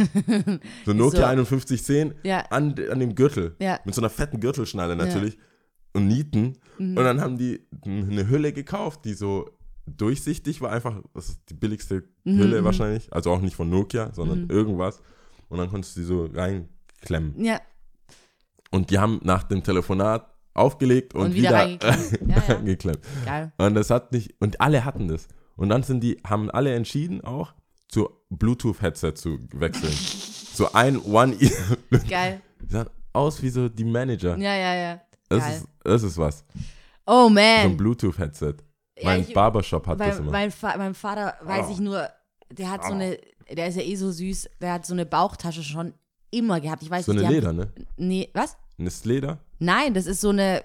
So Nokia So. 5110 Ja. an, an dem Gürtel. Ja. Mit so einer fetten Gürtelschnalle natürlich. Und Nieten. Mhm. Und dann haben die eine Hülle gekauft, die so durchsichtig war. Einfach, das ist die billigste Mhm, Hülle wahrscheinlich. Also auch nicht von Nokia, sondern irgendwas. Und dann konntest du die so reinklemmen. Ja. Und die haben nach dem Telefonat aufgelegt und, Und wieder wieder, reingeklemmt. Ja, ja. reingeklemmt. Geil. Und das hat nicht, und alle hatten das. Und dann sind die, haben alle entschieden auch, zu Bluetooth-Headset zu wechseln. so ein One Ear. Geil. Die sahen aus wie so die Manager. Ja, ja, ja. Das ist, das ist was. Oh So ein man. Bluetooth-Headset. Ja, mein ich- Barbershop hat das Mein, immer. Oh. mein, Fa mein Vater, weiß ich nur, der hat so eine, der ist ja eh so süß, der hat so eine Bauchtasche schon immer gehabt. Ich weiß so nicht, eine Leder, haben, ne? Nee, was? Ein Leder? Nein, das ist so eine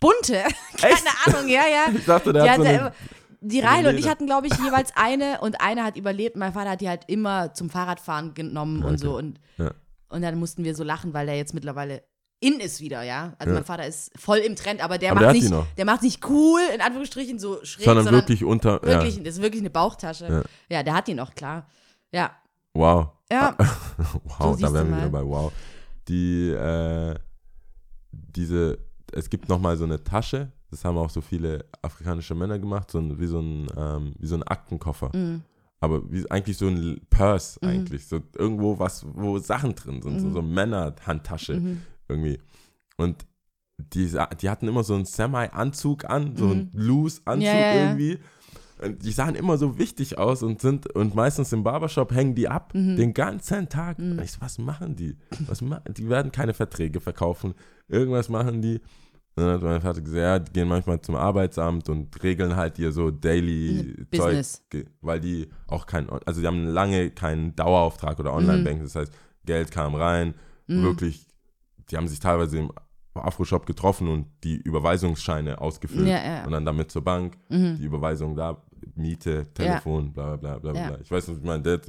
bunte. Keine Ahnung, ja, ja. Ich dachte, der Die, hat so eine, immer, die eine Rahel und ich hatten, glaube ich, jeweils eine und eine hat überlebt. Mein Vater hat die halt immer zum Fahrradfahren genommen und so. Und, Ja. und dann mussten wir so lachen, weil der jetzt mittlerweile in ist wieder, ja. Also Ja. mein Vater ist voll im Trend, aber der Aber macht nicht, noch. der macht nicht cool, in Anführungsstrichen, so schräg, sondern, sondern wirklich unter, wirklich, ja, das ist wirklich eine Bauchtasche. Ja. Ja, der hat die noch, klar. Ja. wow. Ja. wow, da wären wir mal. wieder bei wow. Die, äh, diese, es gibt nochmal so eine Tasche, das haben auch so viele afrikanische Männer gemacht, so ein, wie, so ein, ähm, wie so ein Aktenkoffer. Mhm. Aber wie, eigentlich so ein Purse eigentlich, so irgendwo was, wo Sachen drin sind, Mhm. so, so Männerhandtasche irgendwie. Und die, die hatten immer so einen Semi-Anzug an, so einen Loose-Anzug Mhm. Ja, ja, ja. irgendwie. Und die sahen immer so wichtig aus und sind, und meistens im Barbershop hängen die ab, Mhm. den ganzen Tag. Und ich so, was machen die? Was ma die werden keine Verträge verkaufen. Irgendwas machen die. Und dann hat mein Vater gesagt, ja, die gehen manchmal zum Arbeitsamt und regeln halt ihr so Daily Mhm, Zeug, Business. ge- weil die auch kein, also die haben lange keinen Dauerauftrag Mhm. oder Online-Banking. Das heißt, Geld kam rein, wirklich, die haben sich teilweise im Afro-Shop getroffen und die Überweisungsscheine ausgefüllt Ja, ja. und dann damit zur Bank, die Überweisung da, Miete, Telefon, bla bla bla bla. Bla. Ich weiß nicht, ich meine, der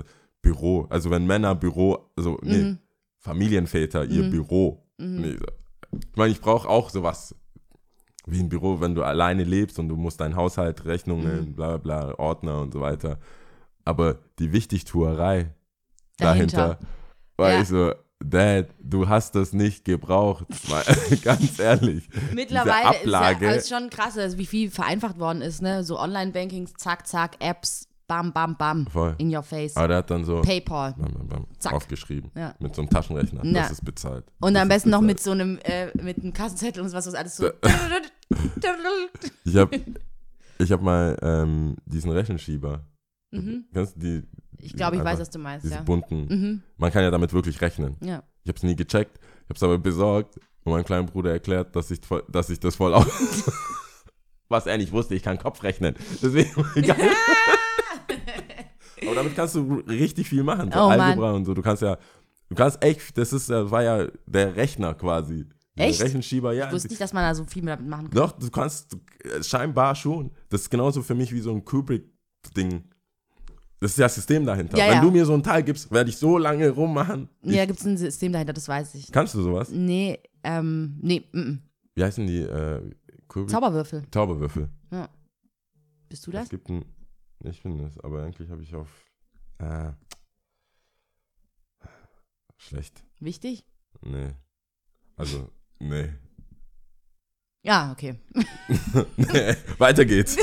Büro, also wenn Männer Büro, also nee, Mhm. Familienväter ihr Büro. Nee, ich meine, ich brauche auch sowas wie ein Büro, wenn du alleine lebst und du musst deinen Haushalt, Mhm. Rechnungen, bla bla bla, Ordner und so weiter. Aber die Wichtigtuerei Dahinter. dahinter, war Ja. ich so, Dad, du hast das nicht gebraucht. Ganz ehrlich. Mittlerweile Ablage. ist ja ist schon krass, also wie viel vereinfacht worden ist, ne? So Online-Bankings, zack, zack, Apps, bam, bam, bam, Voll. in your face. Aber der hat dann so PayPal. bam, bam, bam, Zack. aufgeschrieben. Ja. Mit so einem Taschenrechner. Ja. Das ist bezahlt. Und das am besten noch mit so einem, äh, mit einem Kassenzettel und was, was alles so. Ich habe ich hab mal ähm, diesen Rechenschieber. Kennst du die? Ich glaube, ich weiß, einfach was du meinst, Diese ja. bunten. Mhm. Man kann ja damit wirklich rechnen. Ja. Ich habe es nie gecheckt. Ich habe es aber besorgt und meinem kleinen Bruder erklärt, dass ich, dass ich das voll aus. Was er nicht wusste, ich kann Kopf rechnen. Deswegen egal. aber damit kannst du richtig viel machen. So Oh, Mann. Algebra und so. Du kannst ja Du kannst echt, das ist, das war ja der Rechner quasi. Echt? Der Rechenschieber, ja. Ich wusste nicht, dass man da so viel damit machen kann. Doch, du kannst, scheinbar schon. Das ist genauso für mich wie so ein Kubrick-Ding. Das ist ja das System dahinter. Ja, Wenn ja. du mir so ein Teil gibst, werde ich so lange rummachen. Ja, gibt es ein System dahinter, das weiß ich. Kannst du sowas? Nee, ähm, nee, mm. Wie heißen die? Äh, Kubrick? Zauberwürfel. Zauberwürfel. Ja. Bist du das? Es gibt ein. Ich bin das, aber eigentlich habe ich auf. Äh, schlecht. Wichtig? Nee. Also, nee. Ja, okay. nee. Weiter geht's.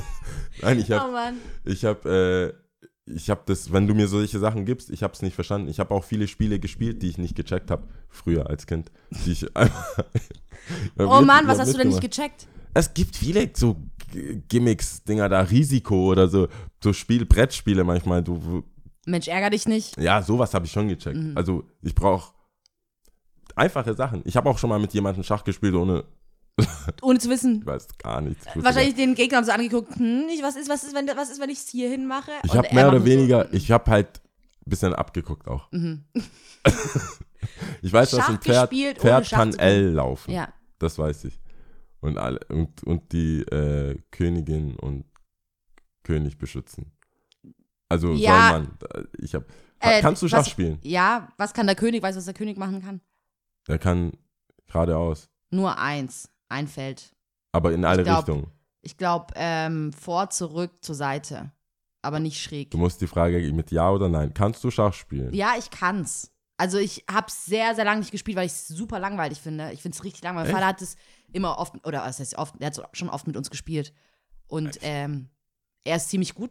Nein, ich Oh habe Mann. ich habe äh, ich habe das, wenn du mir solche Sachen gibst, ich habe es nicht verstanden. Ich habe auch viele Spiele gespielt, die ich nicht gecheckt habe, früher als Kind. Die ich einfach, Oh Mann, was hast du denn nicht gecheckt? Es gibt viele so Gimmicks, Dinger da, Risiko oder so, so Spiel, Brettspiele manchmal. Du, Mensch, ärger dich nicht. ja, sowas habe ich schon gecheckt. Mhm. Also ich brauche einfache Sachen. Ich habe auch schon mal mit jemandem Schach gespielt, ohne, Ohne zu wissen. ich weiß gar nichts. Wahrscheinlich den Gegner so angeguckt, hm, ich, was ist, was ist, wenn, was ist, wenn ich es hier hin mache? Ich habe mehr oder nur so, weniger, ich habe halt ein bisschen abgeguckt auch. Mhm. ich weiß, dass Schach ein Pferd, gespielt, Pferd kann. L laufen. Ja. Das weiß ich. Und, alle, und, und die äh, Königin und König beschützen. Also Ja. soll man. Ich hab, Äh, kannst du Schach was- spielen? Ja, was kann der König? Weißt du, was der König machen kann? Er kann geradeaus. Nur eins. Ein Feld. Aber in alle glaub- Richtungen. Ich glaube, ähm, vor, zurück, zur Seite. Aber nicht schräg. Du musst die Frage mit Ja oder Nein. Kannst du Schach spielen? Ja, ich kann's. Also ich habe sehr, sehr lange nicht gespielt, weil ich es super langweilig finde. Ich finde es richtig langweilig. Mein? Vater hat es immer oft, oder was heißt oft, er hat schon oft mit uns gespielt. Und ähm, er ist ziemlich gut,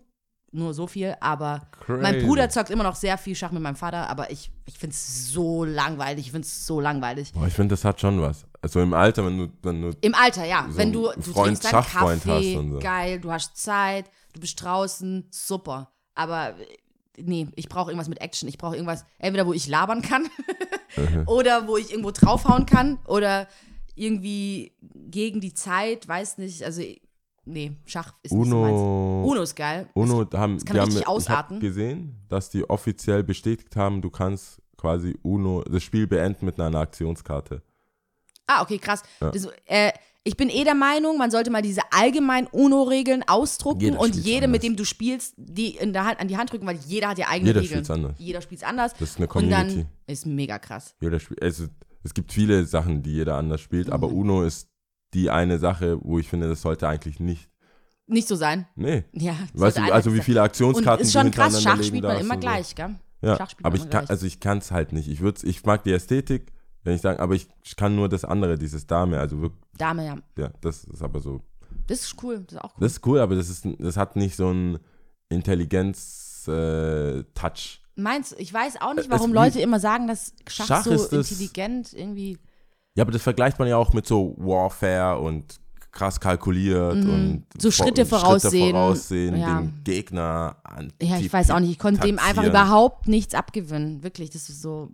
nur so viel, aber mein Crazy. Bruder zockt immer noch sehr viel Schach mit meinem Vater, aber ich, ich finde es so langweilig. Ich finde es so langweilig. Boah, ich finde, das hat schon was. Also im Alter, wenn du, wenn du Im Alter, ja. So Wenn du, du Freund, trinkst deinen Schachfreund Kaffee, hast und so. geil, du hast Zeit, du bist draußen, super. Aber äh, nee, ich brauche irgendwas mit Action. Ich brauche irgendwas, entweder wo ich labern kann oder wo ich irgendwo draufhauen kann oder irgendwie gegen die Zeit, weiß nicht. Also, nee, Schach ist nicht so meins. Uno. Uno ist geil. Uno, da haben, kann die haben, richtig ich ausarten. gesehen, dass die offiziell bestätigt haben, du kannst quasi Uno, das Spiel beenden mit einer Aktionskarte. Ah, okay, krass. Ja. Das, äh, ich bin eh der Meinung, man sollte mal diese allgemeinen UNO-Regeln ausdrucken Jeder und jedem, mit dem du spielst, die in der Hand, an die Hand drücken, weil jeder hat ja eigene Jeder Regeln. spielt's anders. Jeder spielt anders. Das ist eine Und Community. dann ist mega krass. Jeder spielt, also, es gibt viele Sachen, die jeder anders spielt, aber Mhm. Uno ist die eine Sache, wo ich finde, das sollte eigentlich nicht. Nicht so sein. Nee. Ja. Weißt du, also wie viele. Aktionskarten Und ist schon krass, Schach spielt man immer so. gleich, gell? Ja, aber ich kann, also ich kann es halt nicht. Ich würd's, ich mag die Ästhetik, wenn ich sagen, aber ich, kann nur das andere, dieses Dame, also wirklich, Dame, ja. ja, das ist aber so. Das ist cool. Das ist auch cool. Das ist cool, aber das ist, das hat nicht so einen Intelligenz-Touch. Meinst du, ich weiß auch nicht, Es- warum wie- Leute immer sagen, dass Schach, Schach so intelligent irgendwie. Ja, aber das vergleicht man ja auch mit so Warfare und krass kalkuliert und Mhm. So Schritte voraussehen. voraussehen Ja. den Gegner an. Ja, ich weiß auch nicht. Ich konnte dem einfach überhaupt nichts abgewinnen. Wirklich, das ist so.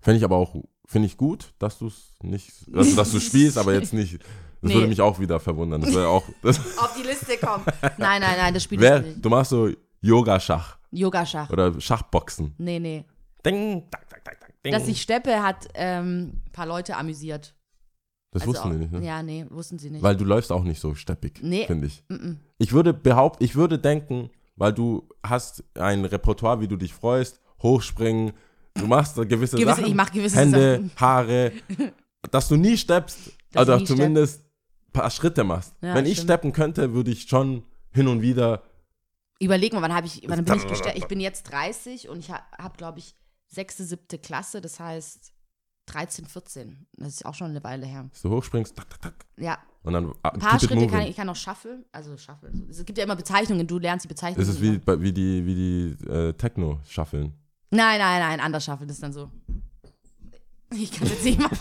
Finde ich aber auch, finde ich gut, dass du es nicht, also dass du spielst, aber jetzt nicht. Das Nee. würde mich auch wieder verwundern. Das wäre auch, das Auf die Liste kommen. Nein, nein, nein, das Spiel wär, ist nicht. du machst so Yoga-Schach Yoga-Schach. oder Schachboxen. Nee, nee. Ding, tak, tak, tak, tak, ding. Dass ich steppe, hat ähm, ein paar Leute amüsiert. das Also wussten auch- die nicht, ne? Ja, nee, wussten sie nicht. Weil du läufst auch nicht so steppig, Nee. finde ich. Mm-mm. Ich würde behaupten, ich würde denken, weil du hast ein Repertoire, wie du dich freust, hochspringen, du machst gewisse, Gewisse- Sachen, ich mach gewisse Hände, Sachen. Haare, dass du nie steppst, Dass stepp. zumindest ein paar Schritte machst. Ja, Wenn ich stimmt. steppen könnte, würde ich schon hin und wieder, Überleg mal, wann, hab ich, wann bin ich gestellt? Ich bin jetzt 30 und ich habe, hab, glaube ich, sechste, siebte Klasse, das heißt 13, 14. Das ist auch schon eine Weile her. dass du hochspringst, tak, tak, tak, Ja, und dann ah, ein paar Schritte kann ich, ich kann auch Shuffle, also Shuffle. Es gibt ja immer Bezeichnungen, du lernst die Bezeichnungen. Das ist wie, wie die, wie die äh, Techno-Schaffeln. Nein, nein, nein, anders Shuffle, das ist dann so. Ich kann jetzt nicht mal.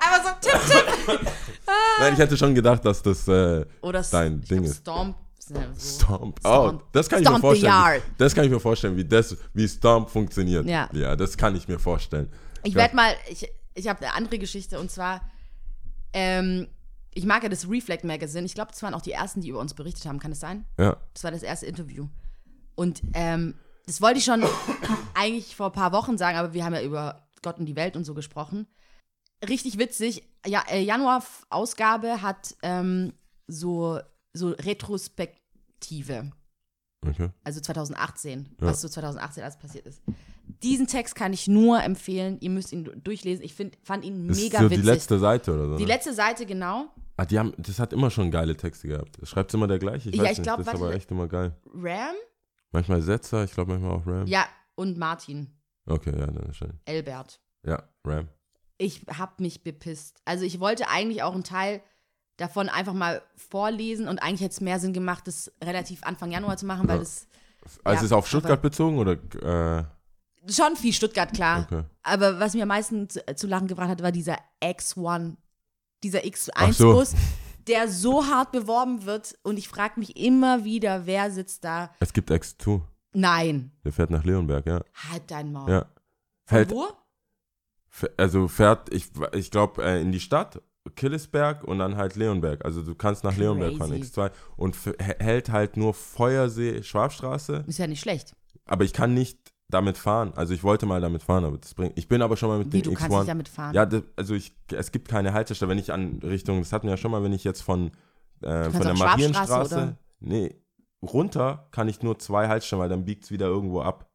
Einfach so, tipp, tipp. Nein, ich hätte schon gedacht, dass das äh, Oder Dein Ding ist- Stomp. Stomp. Oh, Stomp. das kann ich Stomp mir the vorstellen. das kann ich mir vorstellen, wie das, wie Stomp funktioniert. Ja. ja, das kann ich mir vorstellen. Ich werde mal, ich, ich habe eine andere Geschichte und zwar, ähm, ich mag ja das Reflect Magazine. Ich glaube, das waren auch die ersten, die über uns berichtet haben. Kann es sein? Ja. Das war das erste Interview. Und ähm, das wollte ich schon eigentlich vor ein paar Wochen sagen, aber wir haben ja über Gott und die Welt und so gesprochen. Richtig witzig. Ja, äh, Januar-Ausgabe hat ähm, so, so Retrospektive. Okay. Also 2018, Ja. was so 2018 alles passiert ist. Diesen Text kann ich nur empfehlen. Ihr müsst ihn durchlesen. Ich find, fand ihn Das mega ist so witzig. die letzte Seite oder so. Die ne? letzte Seite, genau. ah, die haben, das hat immer schon geile Texte gehabt. Schreibt immer der gleiche. Ich Ja, ich nicht, glaub, das ist aber echt immer geil. Ram? Manchmal Setzer, ich glaube manchmal auch Ram. Ja, und Martin. Okay, ja, dann ist schön. Elbert. Ja, Ram. Ich hab mich bepisst. Also ich wollte eigentlich auch einen Teil davon einfach mal vorlesen und eigentlich hätte es mehr Sinn gemacht, das relativ Anfang Januar zu machen, weil das Also Ja, ist es auf Stuttgart bezogen oder? Äh, schon viel Stuttgart, klar. okay. Aber was mir am meisten zu, zu lachen gebracht hat, war dieser X1, dieser Ach X1-Bus, so. der so hart beworben wird und ich frage mich immer wieder, wer sitzt da? Es gibt X2. Nein, Der fährt nach Leonberg, ja. halt dein Maul. Ja. Von wo? also fährt, ich, ich glaube, äh, in die Stadt, Killesberg und dann halt Leonberg. Also du kannst nach Leonberg fahren, Crazy. X2. Und hält halt nur Feuersee, Schwabstraße. Ist ja nicht schlecht. Aber ich kann nicht damit fahren. Also ich wollte mal damit fahren, aber das bringt. Ich bin aber schon mal mit Wie, dem du kannst X1. nicht damit fahren? Ja, das, also ich, es gibt keine Haltestelle, wenn ich an Richtung, das hatten wir ja schon mal, wenn ich jetzt von, äh, von der Marienstraße, oder? nee, runter kann ich nur zwei Haltestellen, weil dann biegt es wieder irgendwo ab.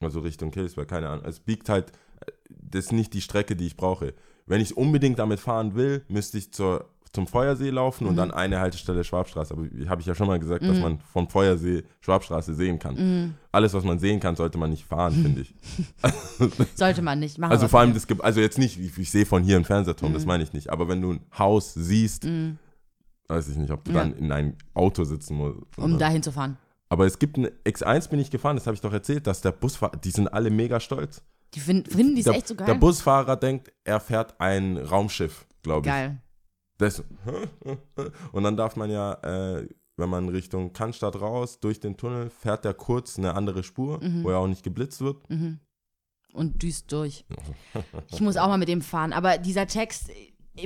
Also Richtung Killsberg, keine Ahnung. Es biegt halt, äh, das ist nicht die Strecke, die ich brauche. Wenn ich unbedingt damit fahren will, müsste ich zur, zum Feuersee laufen und Mhm. dann eine Haltestelle Schwabstraße. Aber habe ich ja schon mal gesagt, dass man vom Feuersee Schwabstraße sehen kann. Mhm. Alles, was man sehen kann, sollte man nicht fahren, finde ich. Sollte man nicht machen. Also vor allem, das gibt, also jetzt nicht, ich, ich sehe von hier einen Fernsehturm, Mhm. das meine ich nicht. Aber wenn du ein Haus siehst, weiß ich nicht, ob du Ja. dann in ein Auto sitzen musst. um dahin zu fahren. Aber es gibt ein X1 bin ich gefahren, das habe ich doch erzählt, dass der Busfahrer, die sind alle mega stolz. Die finden, finden die es der, echt so geil? Der Busfahrer denkt, er fährt ein Raumschiff, glaube ich. geil. Das, und dann darf man ja, äh, wenn man Richtung Cannstatt raus, durch den Tunnel, fährt der kurz eine andere Spur, Mhm. wo er auch nicht geblitzt wird. Und düst durch. Ich muss auch mal mit dem fahren. Aber dieser Text,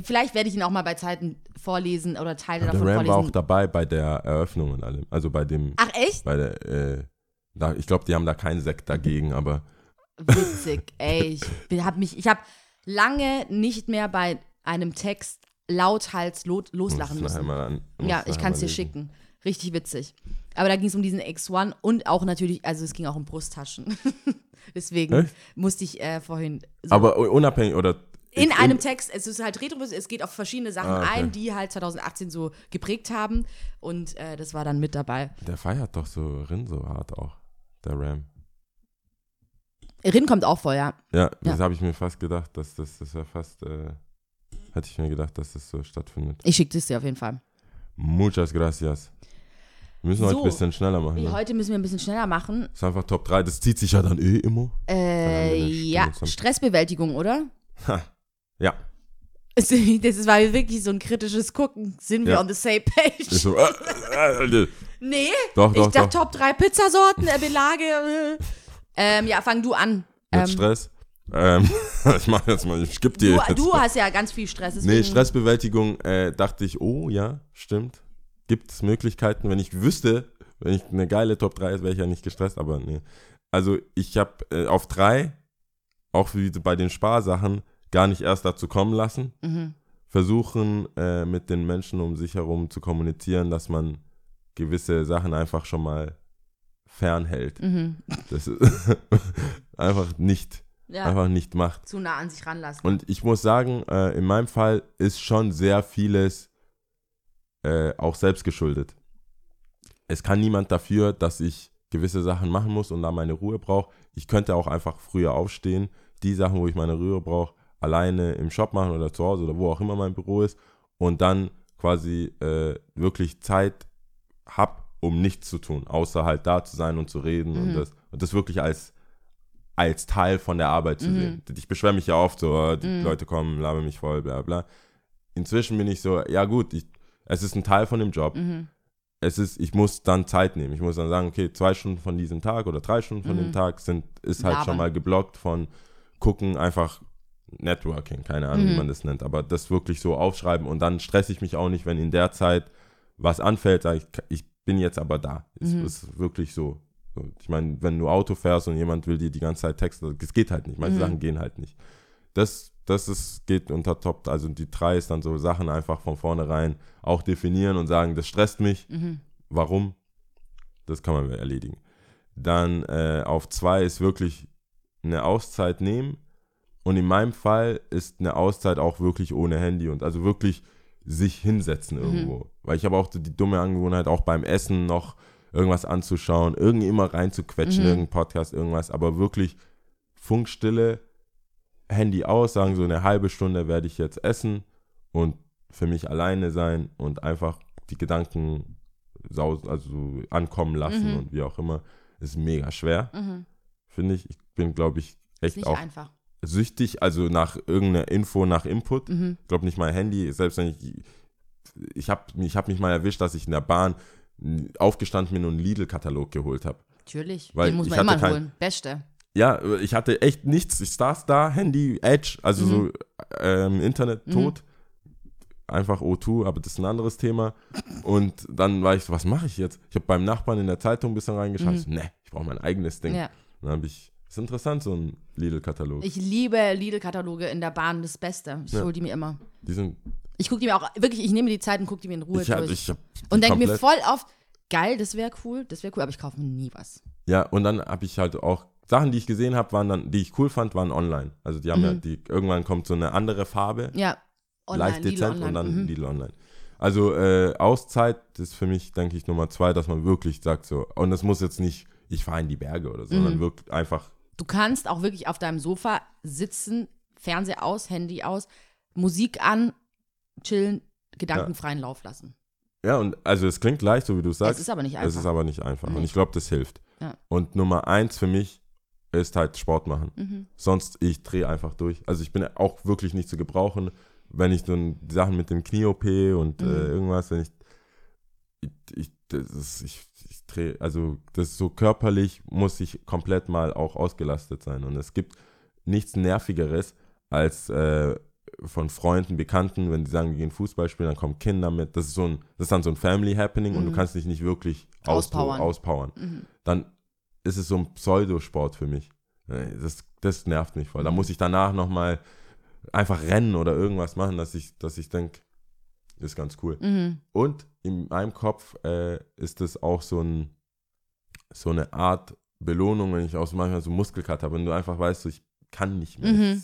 vielleicht werde ich ihn auch mal bei Zeiten vorlesen oder Teile Der davon Ram war auch vorlesen. dabei bei der Eröffnung und allem. Also bei dem, Ach echt? bei der, äh, da, ich glaube, die haben da keinen Sekt dagegen, aber Witzig. Ey, ich bin- hab mich, ich habe lange nicht mehr bei einem Text lauthals lo loslachen müssen. an, Ja, ich kann es dir schicken. Richtig witzig. Aber da ging es um diesen X1 und auch natürlich, also es ging auch um Brusttaschen. Deswegen Echt? musste ich äh, vorhin so Aber unabhängig, oder in einem Text, es ist halt Retro, es geht auf verschiedene Sachen Ah, okay. ein, die halt 2018 so geprägt haben und äh, das war dann mit dabei. Der feiert doch so Rin so hart auch, der Ram. Rin kommt auch vor, ja. Ja, das Ja. habe ich mir fast gedacht, dass das, das wäre fast, äh, hätte ich mir gedacht, dass das so stattfindet. Ich schicke das dir auf jeden Fall. Muchas gracias. Wir müssen heute So. ein bisschen schneller machen. Ne? heute müssen wir ein bisschen schneller machen. Das ist einfach Top 3, das zieht sich ja dann eh immer. Äh, Dann wir ja. Stressbewältigung, oder? Ha. Ja, Das war wirklich so ein kritisches Gucken. Sind wir Ja. on the same page? so, äh, äh, äh, Nee, Doch, ich doch, dachte doch. Top 3 Pizzasorten, äh, Belage. Äh. Ähm, ja, fang du an. mit Ähm, Stress. Ähm, ich mache jetzt mal, ich gebe dir du, jetzt. du hast ja ganz viel Stress. Nee, Deswegen, Stressbewältigung, äh, dachte ich, oh ja, stimmt. Gibt es Möglichkeiten, wenn ich wüsste, wenn ich eine geile Top 3 ist, wäre ich ja nicht gestresst, aber nee. Also ich habe äh, auf 3, auch wie bei den Sparsachen, gar nicht erst dazu kommen lassen. Mhm. Versuchen äh, mit den Menschen um sich herum zu kommunizieren, dass man gewisse Sachen einfach schon mal fernhält. Mhm. Das ist einfach nicht, Ja, einfach nicht macht. zu nah an sich ranlassen. Und ich muss sagen, äh, in meinem Fall ist schon sehr vieles äh, auch selbst geschuldet. Es kann niemand dafür, dass ich gewisse Sachen machen muss und da meine Ruhe brauche. Ich könnte auch einfach früher aufstehen, die Sachen, wo ich meine Ruhe brauche, alleine im Shop machen oder zu Hause oder wo auch immer mein Büro ist und dann quasi äh, wirklich Zeit habe, um nichts zu tun, außer halt da zu sein und zu reden und, Mhm. das, und das wirklich als, als Teil von der Arbeit zu Mhm. sehen. Ich beschwere mich ja oft so, oh, die Mhm. Leute kommen, labern mich voll, bla bla. Inzwischen bin ich so, ja gut, ich, es ist ein Teil von dem Job. Mhm. Es ist, ich muss dann Zeit nehmen. Ich muss dann sagen, okay, zwei Stunden von diesem Tag oder drei Stunden von Mhm. dem Tag sind, ist halt Labern. schon mal geblockt von gucken, einfach Networking, keine Ahnung, wie Mhm. man das nennt, aber das wirklich so aufschreiben und dann stresse ich mich auch nicht, wenn in der Zeit was anfällt, sage ich, ich bin jetzt aber da. Es Mhm. ist wirklich so. Ich meine, wenn du Auto fährst und jemand will dir die ganze Zeit texten, das geht halt nicht. Manche Mhm. Sachen gehen halt nicht. Das, das ist, geht unter Top, also die drei ist dann so Sachen einfach von vornherein auch definieren und sagen, das stresst mich. Mhm. Warum? Das kann man erledigen. Dann äh, auf zwei ist wirklich eine Auszeit nehmen. Und in meinem Fall ist eine Auszeit auch wirklich ohne Handy und also wirklich sich hinsetzen irgendwo. Weil ich habe auch die dumme Angewohnheit, auch beim Essen noch irgendwas anzuschauen, irgendwie immer reinzuquetschen, Mhm. irgendein Podcast, irgendwas, aber wirklich Funkstille, Handy aus, sagen so eine halbe Stunde werde ich jetzt essen und für mich alleine sein und einfach die Gedanken sausen, also ankommen lassen Mhm. und wie auch immer, ist mega schwer, Mhm. finde ich. Ich bin, glaube ich, echt nicht auch einfach. Süchtig, also nach irgendeiner Info, nach Input. Mhm. Ich glaube nicht mein Handy, selbst wenn ich, ich habe ich hab mich mal erwischt, dass ich in der Bahn aufgestanden bin und einen Lidl-Katalog geholt habe. Natürlich. Weil Den muss ich man immer kein- holen. Beste. Ja, ich hatte echt nichts. Ich saß da, Handy, Edge, also Mhm. so ähm, Internet Mhm. tot. Einfach O2, aber das ist ein anderes Thema. Und dann war ich so, was mache ich jetzt? Ich habe beim Nachbarn in der Zeitung ein bisschen reingeschaut. Mhm. So, ne, ich brauche mein eigenes Ding. Ja. Dann habe ich, ist interessant, so ein Lidl-Katalog. Ich liebe Lidl-Kataloge in der Bahn, das Beste. Ich Ja. hole die mir immer. Die sind, Ich gucke die mir auch, wirklich, ich nehme mir die Zeit und gucke die mir in Ruhe ich, hab- durch. ich und denke mir voll oft, geil, das wäre cool, das wäre cool, aber ich kaufe mir nie was. Ja, und dann habe ich halt auch Sachen, die ich gesehen habe, waren dann, die ich cool fand, waren online. Also die haben ja, Mhm. die, irgendwann kommt so eine andere Farbe, Ja, online, leicht dezent online. und dann mhm. Lidl online. Also äh, Auszeit ist für mich, denke ich, Nummer zwei, dass man wirklich sagt so, und das muss jetzt nicht, ich fahre in die Berge oder so, sondern Mhm. wirklich einfach, Du kannst auch wirklich auf deinem Sofa sitzen, Fernseher aus, Handy aus, Musik an, chillen, gedankenfreien Lauf lassen. ja, und also es klingt leicht, so wie du sagst. es ist aber nicht Es einfach. ist aber nicht einfach. Und Nee. ich glaube, das hilft. Ja. Und Nummer eins für mich ist halt Sport machen. mhm. Sonst, ich drehe einfach durch. Also ich bin auch wirklich nicht zu gebrauchen, wenn ich dann Sachen mit dem Knie-OP und Mhm. äh, irgendwas, wenn ich, ich, ich, das ist, ich, also das ist so körperlich muss ich komplett mal auch ausgelastet sein. Und es gibt nichts Nervigeres als äh, von Freunden, Bekannten, wenn die sagen, wir gehen Fußball spielen, dann kommen Kinder mit. Das ist so ein, das ist dann so ein Family Happening und du Mhm. kannst dich nicht wirklich auspowern. Auspowern. auspowern. Mhm. Dann ist es so ein Pseudosport für mich. Äh, Das, das nervt mich voll. Da Mhm. muss ich danach nochmal einfach rennen oder irgendwas machen, dass ich, dass ich denke, ist ganz cool. Mhm. Und in meinem Kopf äh, ist es auch so, ein, so eine Art Belohnung, wenn ich auch so manchmal so Muskelkater habe, wenn du einfach weißt, so, ich kann nicht mehr. Mhm.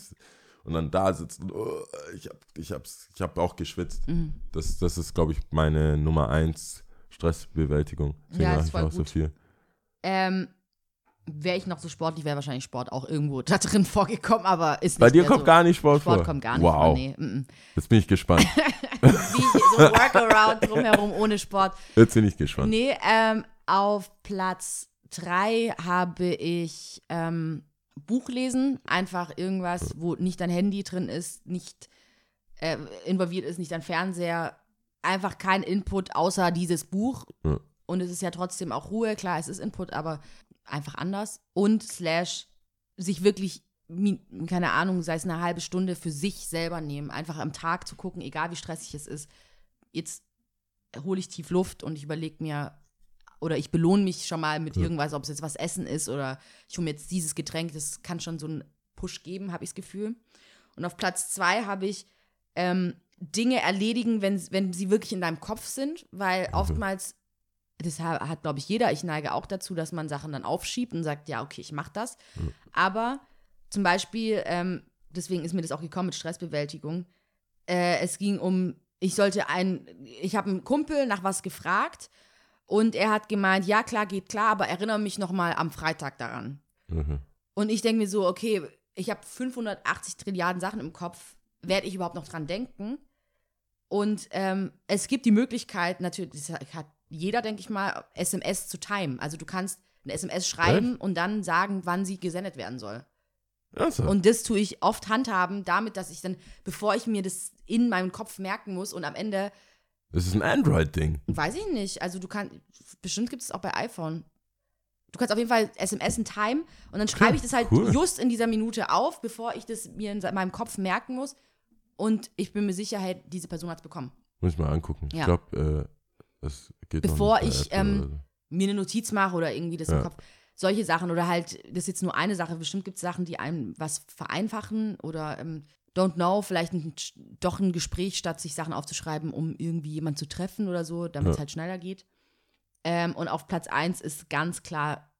Und dann da sitzt und oh, ich habe ich hab's, ich hab auch geschwitzt. Mhm. Das, das ist, glaube ich, meine Nummer eins Stressbewältigung. Deswegen Ja, mache ich auch so gut. viel. Ähm, wäre ich noch so sportlich, wäre wahrscheinlich Sport auch irgendwo da drin vorgekommen, aber ist Bei dir kommt so. gar nicht Sport, Sport vor. kommt gar nicht wow. vor. Nee, mm, mm. Jetzt bin ich gespannt. Wie so ein Workaround drumherum ohne Sport. Jetzt bin ich gespannt. Nee, ähm, auf Platz drei habe ich ähm, Buch lesen. Einfach irgendwas, wo nicht dein Handy drin ist, nicht äh, involviert ist, nicht dein Fernseher. Einfach kein Input außer dieses Buch. Ja. Und es ist ja trotzdem auch Ruhe. Klar, es ist Input, aber einfach anders. Und slash sich wirklich, keine Ahnung, sei es eine halbe Stunde für sich selber nehmen. Einfach am Tag zu gucken, egal wie stressig es ist. Jetzt hole ich tief Luft und ich überlege mir, oder ich belohne mich schon mal mit Ja. irgendwas, ob es jetzt was Essen ist oder ich hole mir jetzt dieses Getränk, das kann schon so einen Push geben, habe ich das Gefühl. Und auf Platz zwei habe ich ähm, Dinge erledigen, wenn, wenn sie wirklich in deinem Kopf sind, weil oftmals, das ha- hat, glaube ich, jeder, ich neige auch dazu, dass man Sachen dann aufschiebt und sagt, ja, okay, ich mache das. Aber zum Beispiel, ähm, deswegen ist mir das auch gekommen mit Stressbewältigung, äh, es ging um, ich sollte ein, ich habe einen Kumpel nach was gefragt und er hat gemeint, ja klar, geht klar, aber erinnere mich noch mal am Freitag daran. Mhm. Und ich denke mir so, okay, ich habe 580 Trilliarden Sachen im Kopf, werde ich überhaupt noch dran denken? Und ähm, es gibt die Möglichkeit, natürlich, das hat jeder, denke ich mal, SMS zu timen. Also du kannst eine SMS schreiben und dann sagen, wann sie gesendet werden soll. Also, Und das tue ich oft handhaben, damit, dass ich dann, bevor ich mir das in meinem Kopf merken muss und am Ende, das ist ein Android-Ding. weiß ich nicht, also du kannst, bestimmt gibt es auch bei iPhone. Du kannst auf jeden Fall SMS in Time und dann schreibe ich das halt cool. just in dieser Minute auf, bevor ich das mir in meinem Kopf merken muss. Und ich bin mir sicher, hey, diese Person hat es bekommen. Muss ich mal angucken. Ja. Ich glaube, äh, das geht Bevor ich, ähm. Mir eine Notiz mache oder irgendwie das Ja. im Kopf. Solche Sachen oder halt, das ist jetzt nur eine Sache, bestimmt gibt es Sachen, die einem was vereinfachen oder ähm, don't know, vielleicht ein, doch ein Gespräch, statt sich Sachen aufzuschreiben, um irgendwie jemanden zu treffen oder so, damit es Ja. halt schneller geht. Ähm, und auf Platz 1 ist ganz klar,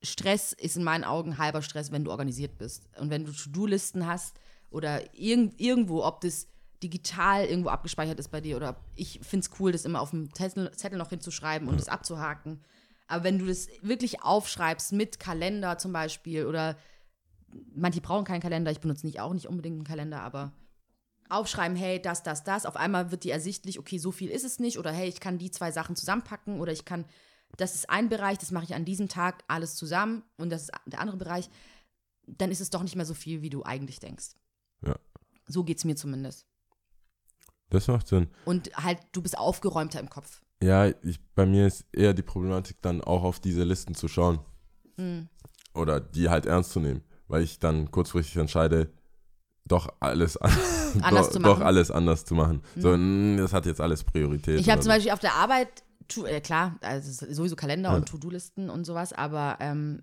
Stress ist in meinen Augen halber Stress, wenn du organisiert bist. Und wenn du To-Do-Listen hast oder irgend, irgendwo, ob das digital irgendwo abgespeichert ist bei dir oder ich finde es cool, das immer auf dem Zettel, Zettel noch hinzuschreiben und es abzuhaken. Aber wenn du das wirklich aufschreibst mit Kalender zum Beispiel oder manche brauchen keinen Kalender, ich benutze nicht auch nicht unbedingt einen Kalender, aber aufschreiben, hey, das, das, das. Auf einmal wird dir ersichtlich, okay, so viel ist es nicht oder hey, ich kann die zwei Sachen zusammenpacken oder ich kann, das ist ein Bereich, das mache ich an diesem Tag alles zusammen und das ist der andere Bereich. Dann ist es doch nicht mehr so viel, wie du eigentlich denkst. Ja. So geht es mir zumindest. Das macht Sinn. Und halt, du bist aufgeräumter im Kopf. Ja, ich, bei mir ist eher die Problematik, dann auch auf diese Listen zu schauen. Hm. Oder die halt ernst zu nehmen. Weil ich dann kurzfristig entscheide, doch alles, an, Anders doch, zu doch machen. alles anders zu machen. So, mm, das hat jetzt alles Priorität. Ich habe zum so. Beispiel auf der Arbeit, tu, äh, klar, also sowieso Kalender Ja. und To-Do-Listen und sowas, aber ähm,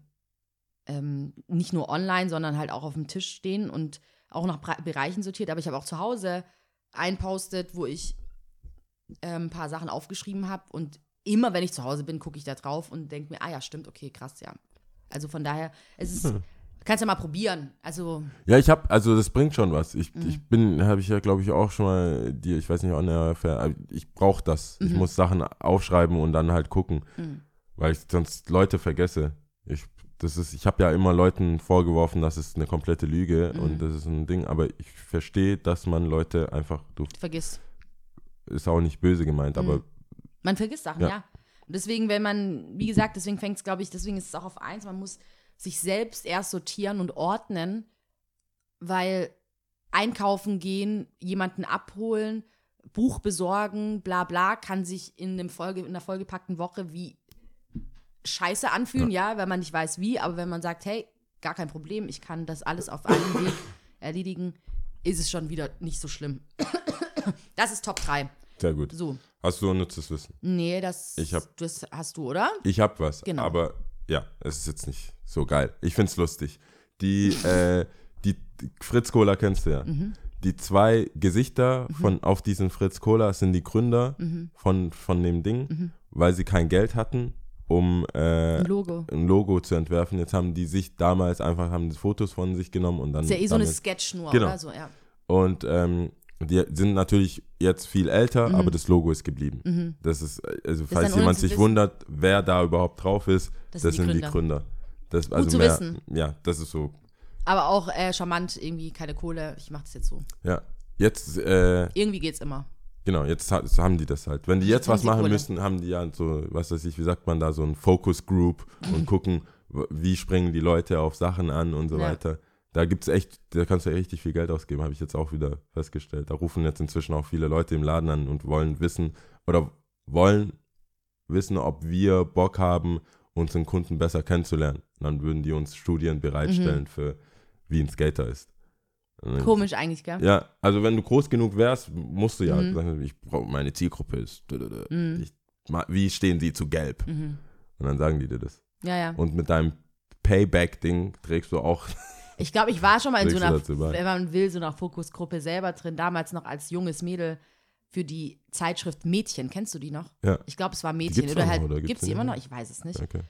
ähm, nicht nur online, sondern halt auch auf dem Tisch stehen und auch nach Bereichen sortiert. Aber ich habe auch zu Hause ein Post-it, wo ich ähm, ein paar Sachen aufgeschrieben habe und immer, wenn ich zu Hause bin, gucke ich da drauf und denke mir, ah ja, stimmt, okay, krass, ja. Also von daher, es ist, Hm. kannst ja mal probieren. Also, Ja, ich habe, also das bringt schon was. Ich, Mhm. ich bin, habe ich ja, glaube ich, auch schon mal dir, ich weiß nicht, on aber ich brauche das. Ich Mhm. muss Sachen aufschreiben und dann halt gucken, Mhm. weil ich sonst Leute vergesse. Ich, das ist, ich habe ja immer Leuten vorgeworfen, das ist eine komplette Lüge Mhm. und das ist ein Ding, aber ich verstehe, dass man Leute einfach, du vergiss. Ist auch nicht böse gemeint, aber Mhm. Man vergisst Sachen, Ja. ja. Und deswegen, wenn man, wie gesagt, deswegen fängt es, glaube ich, deswegen ist es auch auf eins, man muss sich selbst erst sortieren und ordnen, weil einkaufen gehen, jemanden abholen, Buch besorgen, bla bla, kann sich in, einem Folge, in einer vollgepackten Woche wie scheiße anfühlen, ja. wenn man nicht weiß wie, aber wenn man sagt, hey, gar kein Problem, ich kann das alles auf einem Weg erledigen, ist es schon wieder nicht so schlimm. Das ist Top 3. sehr gut. So. Hast du unnützes Wissen? Nee, das, Ich hab- das hast du, oder? Ich habe was, Genau. aber ja, es ist jetzt nicht so geil. Ich find's lustig. Die, äh, die Fritz Cola kennst du ja. Mhm. Die zwei Gesichter von auf diesem Fritz Cola sind die Gründer Mhm. von, von dem Ding, weil sie kein Geld hatten, um äh, Ein Logo. ein Logo zu entwerfen. Jetzt haben die sich damals einfach haben Fotos von sich genommen und dann ist ja eh so eine Sketch nur, Genau. oder? So, ja. und ähm, die sind natürlich jetzt viel älter, aber das Logo ist geblieben. Das ist, also Mhm. ist falls jemand sich Wissen. wundert, wer da überhaupt drauf ist, Das das, sind die sind die Gründer. Das, also zu mehr, wissen. Ja, das ist so. Aber auch äh, charmant, irgendwie keine Kohle. Ich mach das jetzt so. Ja, jetzt, äh, Irgendwie geht's immer. genau, jetzt haben die das halt. Wenn die jetzt was machen Kohle. müssen, haben die ja so, was weiß ich, wie sagt man da, so ein Focus Group und gucken, wie springen die Leute auf Sachen an und so Ja. weiter. Da gibt's echt, da kannst du richtig viel Geld ausgeben, habe ich jetzt auch wieder festgestellt. Da rufen jetzt inzwischen auch viele Leute im Laden an und wollen wissen oder wollen wissen, ob wir Bock haben, unseren Kunden besser kennenzulernen. Und dann würden die uns Studien bereitstellen für, wie ein Skater ist. Komisch eigentlich, gell? ja, also wenn du groß genug wärst, musst du ja Mhm. sagen, ich brauche meine Zielgruppe ist. Mhm. Ich, wie stehen sie zu gelb? Mhm. Und dann sagen die dir das. Ja, ja. Und mit deinem Payback-Ding trägst du auch. Ich glaube, ich war schon mal in so einer, wenn man will, so einer Fokusgruppe selber drin. Damals noch als junges Mädel für die Zeitschrift Mädchen. Kennst du die noch? Ja. Ich glaube, es war Mädchen. gibt's Oder noch, halt, oder gibt's gibt's die immer noch? noch? Ich weiß es nicht. Okay.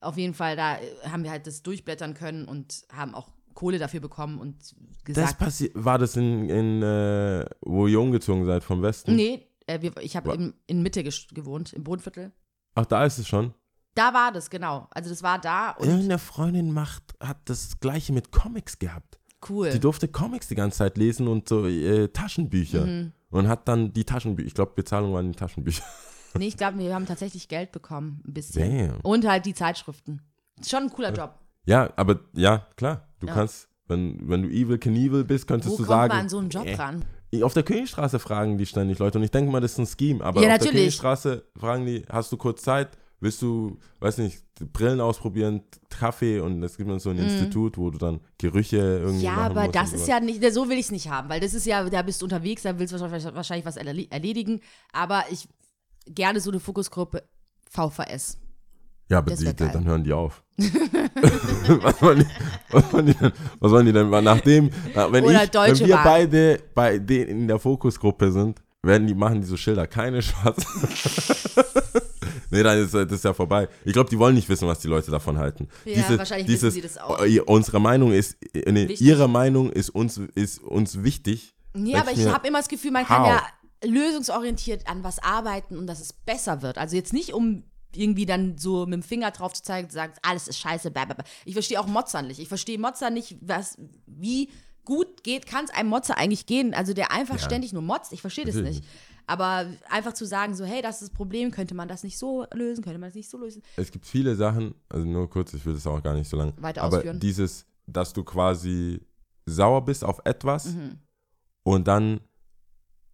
Auf jeden Fall, da äh, haben wir halt das durchblättern können und haben auch Kohle dafür bekommen und Das gesagt, passi- war das in, in äh, wo ihr umgezogen seid vom Westen? nee, äh, wir, ich habe in, in Mitte gewohnt, im Bodenviertel. Ach, da ist es schon. Da war das, genau. Also das war da und Irgendeine Freundin macht, hat das gleiche mit Comics gehabt. cool. Die durfte Comics die ganze Zeit lesen und so äh, Taschenbücher. Mhm. Und hat dann die Taschenbücher, ich glaube, Bezahlung waren die Taschenbücher. Nee, ich glaube, wir haben tatsächlich Geld bekommen, ein bisschen. Damn. Und halt die Zeitschriften. Ist schon ein cooler Job. Ja, aber ja, klar. Du Ja. kannst, wenn, wenn du Evil Knievel bist, könntest Wo du kommt sagen. man an so einen Job äh, ran? Auf der Königstraße fragen die ständig Leute und ich denke mal, das ist ein Scheme. Aber Ja, auf natürlich. der Königstraße fragen die, hast du kurz Zeit? Willst du, weiß nicht, Brillen ausprobieren, Kaffee und es gibt dann so ein Institut, wo du dann Gerüche irgendwie. Ja, aber das ist ja nicht, so will ich es nicht haben, weil das ist ja, da bist du unterwegs, da willst du wahrscheinlich, wahrscheinlich was erle- erledigen, aber ich gerne so eine Fokusgruppe VVS. Ja, aber die, dann hören die auf. was, wollen die, was, wollen die denn, was wollen die denn? Nachdem, äh, wenn, Oder ich, wenn wir Bahn. beide bei denen in der Fokusgruppe sind, werden die machen diese Schilder keine Spaß. nee, dann ist das ist ja vorbei. Ich glaube, die wollen nicht wissen, was die Leute davon halten. Ja, wahrscheinlich wissen sie das auch. Unsere Meinung ist, äh, nee, Wichtig. ihre Meinung ist uns, ist uns wichtig. Nee, aber ich mir, habe immer das Gefühl, man kann how? ja lösungsorientiert an was arbeiten und dass es besser wird. Also jetzt nicht, um irgendwie dann so mit dem Finger drauf zu zeigen, zu sagen, alles ist scheiße, bla, bla, bla. Ich verstehe auch Mozart nicht. Ich verstehe Mozart nicht, was, wie gut geht, kann es einem Mozart eigentlich gehen. Also der einfach Ja. ständig nur motzt, ich verstehe das nicht. Aber einfach zu sagen, so, hey, das ist das Problem, könnte man das nicht so lösen, könnte man das nicht so lösen. Es gibt viele Sachen, also nur kurz, ich will das auch gar nicht so lange. Weiter aber ausführen. dieses, dass du quasi sauer bist auf etwas Mhm. und dann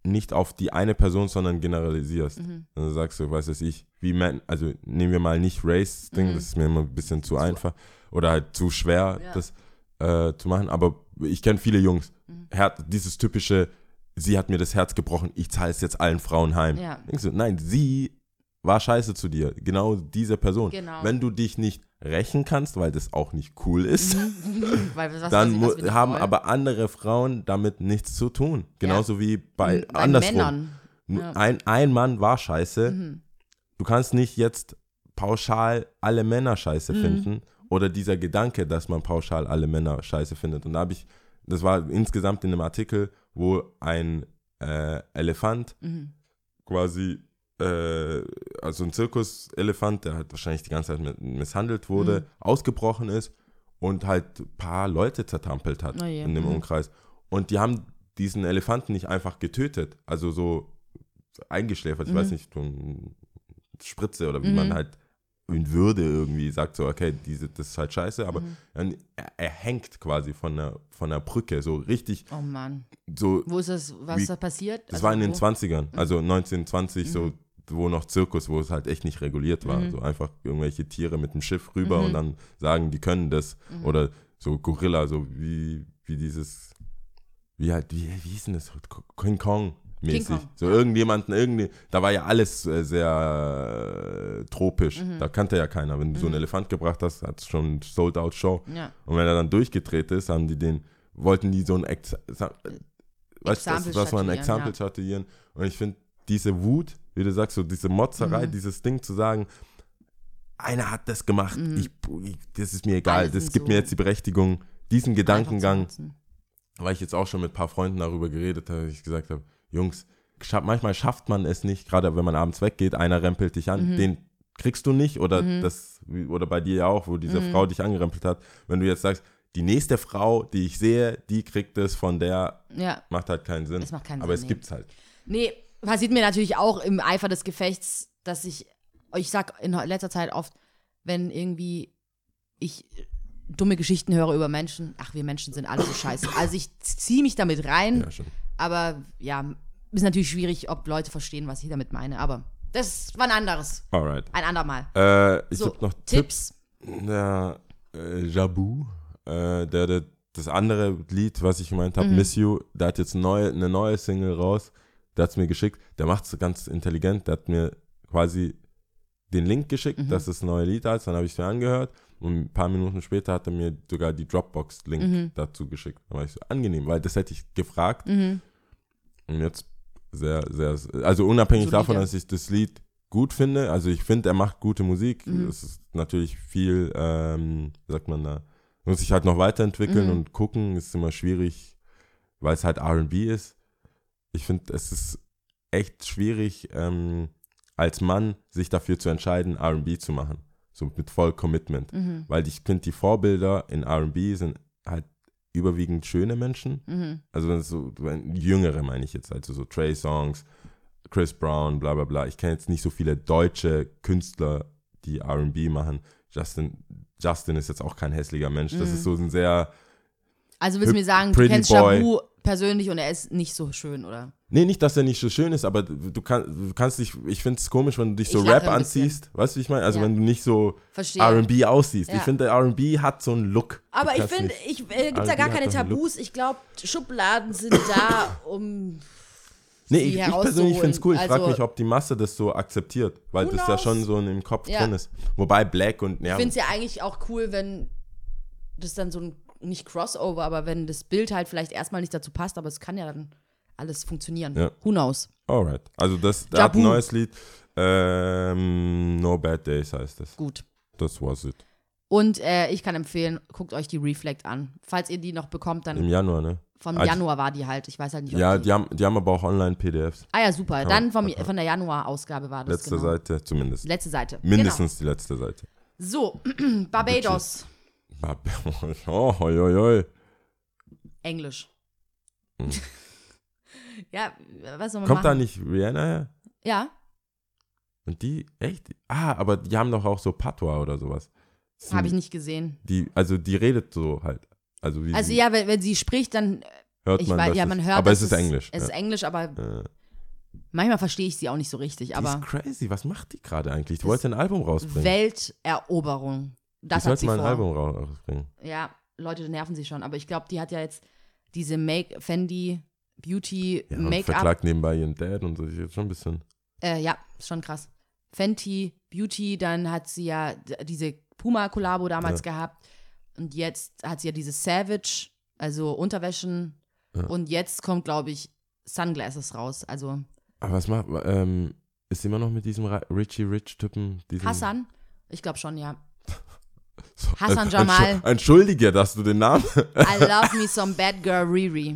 nicht auf die eine Person, sondern generalisierst. Mhm. Dann sagst du, was weiß ich, wie man, also nehmen wir mal nicht Race-Ding, Mhm. das ist mir immer ein bisschen zu, einfach oder halt zu schwer, Ja. das äh, zu machen. Aber ich kenne viele Jungs, Mhm. Dieses typische, sie hat mir das Herz gebrochen, ich zahle es jetzt allen Frauen heim. Ja. Denkst du, nein, sie war scheiße zu dir, genau diese Person. Genau. Wenn du dich nicht rächen kannst, weil das auch nicht cool ist, Weil, was, dann was, was haben wollen. aber andere Frauen damit nichts zu tun. Genauso wie bei, bei andersrum. Ja. Ein, ein Mann war scheiße. Mhm. Du kannst nicht jetzt pauschal alle Männer scheiße Mhm. finden. Oder dieser Gedanke, dass man pauschal alle Männer scheiße findet. Und da habe ich, das war insgesamt in einem Artikel, wo ein äh, Elefant Mhm. quasi, äh, also ein Zirkuselefant, der halt wahrscheinlich die ganze Zeit misshandelt wurde, Mhm. ausgebrochen ist und halt ein paar Leute zertrampelt hat Oh je. in dem Mhm. Umkreis. Und die haben diesen Elefanten nicht einfach getötet, also so eingeschläfert, ich Mhm. weiß nicht, so eine Spritze oder wie man Mhm. halt in Würde irgendwie sagt, so, okay, diese, das ist halt scheiße, aber Mhm. dann, er, er hängt quasi von der, von der Brücke, so richtig, Oh Mann. so Wo ist das, was Wie- da passiert? das Also war in den wo? 20ern, also 1920, so, wo noch Zirkus, wo es halt echt nicht reguliert war. Mhm. So einfach irgendwelche Tiere mit dem Schiff rüber Mhm. und dann sagen, die können das. Oder so Gorilla, so wie, wie dieses, wie halt, wie, wie hieß denn das? King Kong. Mäßig. So irgendjemanden, irgendwie, da war ja alles äh, sehr äh, tropisch. Mhm. Da kannte ja keiner. Wenn du so einen Elefant gebracht hast, hat es schon Sold-Out-Show. Ja. Und wenn er dann durchgedreht ist, haben die den, wollten die so ein Ex Sa- weißt das, das war ein Exempel ja. statuieren. Und ich finde, diese Wut, wie du sagst, so diese Motzerei, Mhm. dieses Ding zu sagen, einer hat das gemacht, Mhm. ich, ich, das ist mir egal, das gibt so mir jetzt die Berechtigung, diesen Gedankengang, weil ich jetzt auch schon mit ein paar Freunden darüber geredet habe, ich gesagt habe, Jungs, manchmal schafft man es nicht, gerade wenn man abends weggeht, einer rempelt dich an, Mhm. den kriegst du nicht oder das oder bei dir ja auch, wo diese Mhm. Frau dich angerempelt hat, wenn du jetzt sagst, die nächste Frau, die ich sehe, die kriegt es von der, Ja. macht halt keinen Sinn. Es macht keinen Aber Sinn, es nee. gibt's halt. Nee, passiert mir natürlich auch im Eifer des Gefechts, dass ich, ich sag in letzter Zeit oft, wenn irgendwie ich dumme Geschichten höre über Menschen, ach, wir Menschen sind alle so scheiße. Also ich ziehe mich damit rein, Ja, schon. Aber ja, ist natürlich schwierig, ob Leute verstehen, was ich damit meine. Aber das war ein anderes, Alright. ein andermal. Äh, ich So, habe noch Tipps. Tipps. Ja, äh, Jabu, äh, der, der, das andere Lied, was ich gemeint habe, Mhm. Miss You, der hat jetzt neue, eine neue Single raus. Der hat es mir geschickt. Der macht es ganz intelligent. Der hat mir quasi den Link geschickt, Mhm. dass das neue Lied ist. Dann habe ich es mir angehört. Und ein paar Minuten später hat er mir sogar die Dropbox-Link Mhm. dazu geschickt. Da war ich so angenehm, weil das hätte ich gefragt. Mhm. Und jetzt sehr, sehr, also unabhängig Solide. davon, dass ich das Lied gut finde, also ich finde, er macht gute Musik. Mhm. Es ist natürlich viel, ähm, sagt man da, muss sich halt noch weiterentwickeln Mhm. und gucken, ist immer schwierig, weil es halt RB ist. Ich finde, es ist echt schwierig, ähm, als Mann sich dafür zu entscheiden, RB zu machen. So mit voll Commitment. Mhm. Weil ich finde, die Vorbilder in RB sind halt überwiegend schöne Menschen. Mhm. Also wenn es so, wenn, jüngere meine ich jetzt, also so Trey Songs, Chris Brown, bla bla bla. Ich kenne jetzt nicht so viele deutsche Künstler, die RB machen. Justin, Justin ist jetzt auch kein hässlicher Mensch. Das Mhm. ist so ein sehr. Also willst du mir sagen, du kennst Boy. Shabu persönlich und er ist nicht so schön, oder? Nee, nicht, dass er nicht so schön ist, aber du, kann, du kannst dich, ich finde es komisch, wenn du dich so Rap bisschen. anziehst. Weißt du, wie ich meine? Also Ja. wenn du nicht so. RB aussiehst. Ja. Ich finde, RB hat so einen Look. Aber ich finde, ich äh, gibt ja R&B gar keine. Tabus. Ich glaube, Schubladen sind da, um Nee, ich, ich persönlich finde es cool. Ich frage Also, mich, ob die Masse das so akzeptiert, weil das ja schon so in dem Kopf Ja. drin ist. Wobei Black und ja, Ich finde es ja eigentlich auch cool, wenn das dann so ein, nicht Crossover, aber wenn das Bild halt vielleicht erstmal nicht dazu passt, aber es kann ja dann alles funktionieren. Ja. Who knows? alright. Also das, der hat ein neues Lied. Ähm, no Bad Days heißt es. Gut. Das was it. Und äh, ich kann empfehlen, guckt euch die Reflect an. Falls ihr die noch bekommt, dann Im Januar, ne? vom also- Januar war die halt. Ich weiß halt nicht, Ja, die, die haben, die haben aber auch Online-PDFs. Ah ja, super. Dann vom, von der Januar-Ausgabe war das. Letzte genau. Seite, zumindest. Letzte Seite. Mindestens die letzte Seite. Genau. So, Barbados. Oh, hoi, hoi, hoi. Englisch. Hm. ja, was soll man Kommt da machen? nicht Rihanna her? Ja, Und die, echt? Ah, aber die haben doch auch so Patois oder sowas. Habe ich nicht gesehen. Die, also die redet so halt. Also, wie Also sie, ja, wenn, wenn sie spricht, dann hört ich man, weiß, ja, man hört, Aber es ist Englisch. Es ja. ist Englisch, aber Äh, manchmal verstehe ich sie auch nicht so richtig. die Aber ist crazy. Was macht die gerade eigentlich? Die wollte ein Album rausbringen. Welteroberung. Das hat sie mal ein vor. Album rausbringen. Ja, Leute nerven sie schon. Aber ich glaube, die hat ja jetzt diese Make Fendi Beauty Ja, Make-up. verklagt nebenbei ihren Dad und so. Ist jetzt schon ein bisschen. Äh, ja, ist schon krass. Fenty Beauty, dann hat sie ja diese Puma-Kollabo damals gehabt. Und jetzt hat sie ja diese Savage, also Unterwäschen. Ja. Und jetzt kommt, glaube ich, Sunglasses raus. Also Aber was macht. Ähm, ist sie immer noch mit diesem Richie Rich-Typen? Hassan, ich glaube schon, ja. Hassan Jamal. Entschu- Entschuldige, dass du den Namen. I love me some bad girl Riri.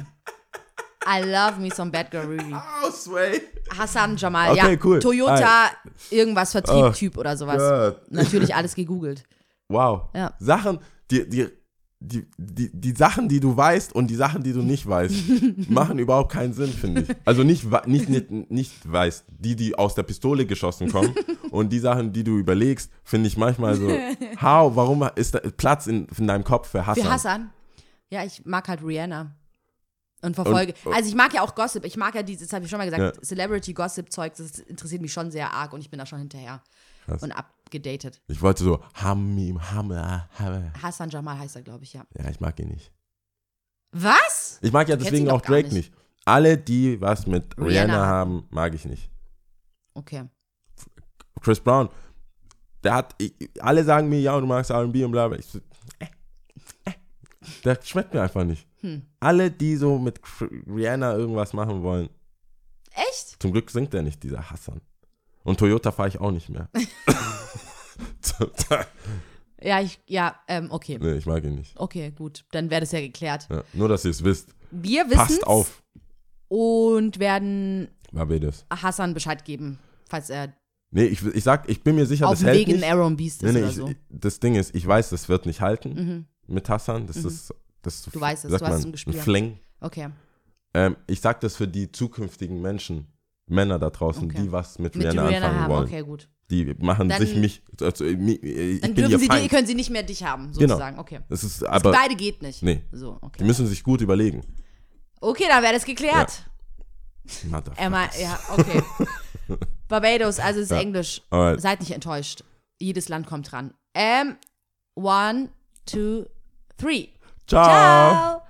I love me some bad girl Riri. oh, Sway. Hassan Jamal, Okay, ja. cool. Toyota, irgendwas Oh, Vertrieb-Typ oder sowas. Gott. Natürlich alles gegoogelt. Wow. Ja. Sachen, die, die, die, die, die Sachen, die du weißt und die Sachen, die du nicht weißt, machen überhaupt keinen Sinn, finde ich. Also nicht, nicht, nicht, nicht weißt, die, die aus der Pistole geschossen kommen und die Sachen, die du überlegst, finde ich manchmal so, how, warum ist da Platz in, in deinem Kopf für Hassan? Für Hassan? Ja, ich mag halt Rihanna. Und verfolge. Und- also ich mag ja auch Gossip. Ich mag ja dieses, das habe ich schon mal gesagt, Ja. Celebrity-Gossip-Zeug, das interessiert mich schon sehr arg und ich bin da schon hinterher. Krass. Und abgedatet. Ich wollte so, Hamim, Hammer, Hammer. Hassan Jamal heißt er, glaube ich, ja. Ja, ich mag ihn nicht. Was? Ich mag ja kennst deswegen auch Drake nicht. nicht. Alle, die was mit Rihanna Rihanna, haben. haben, mag ich nicht. Okay. Chris Brown, der hat, ich, alle sagen mir, ja, du magst R&B und bla bla. Ich so, äh, äh, der schmeckt mir einfach nicht. Hm. Alle, die so mit Rihanna irgendwas machen wollen, Echt? zum Glück singt er nicht, dieser Hassan. Und Toyota fahre ich auch nicht mehr. Ja, ich, ja, ähm, okay. nee, ich mag ihn nicht. Okay, gut. Dann wäre das ja geklärt. Ja, nur, dass ihr es wisst. Wir wissen Passt auf, und werden Barbados. Hassan Bescheid geben, falls er Nee, ich, ich sag, ich bin mir sicher, auf das hält Weg in nicht. Arrow and Beast Nee, ist nee, oder ich, so. das Ding ist, ich weiß, das wird nicht halten Mhm. mit Hassan. Das Mhm. ist, das Du weißt es, du hast man, es im ein Gespür. Fling. Okay. Ähm, ich sag das für die zukünftigen Menschen, Männer da draußen, Okay. die was mit, Mit Rihanna, Rihanna anfangen haben, wollen. okay, gut. Die machen Dann- sich mich, also, äh, äh, ich Dann dürfen sie, die, Feind. können sie nicht mehr dich haben, Genau. sozusagen. Okay. Das ist Das aber, beide geht nicht. nee, So, die okay. müssen sich gut überlegen. Okay, dann wäre das geklärt. Motherfucker. Emma, ja, okay. Barbados, also es ist Ja. Englisch. Alright. Seid nicht enttäuscht. Jedes Land kommt dran. Ähm, one, two, three. Ciao. Ciao.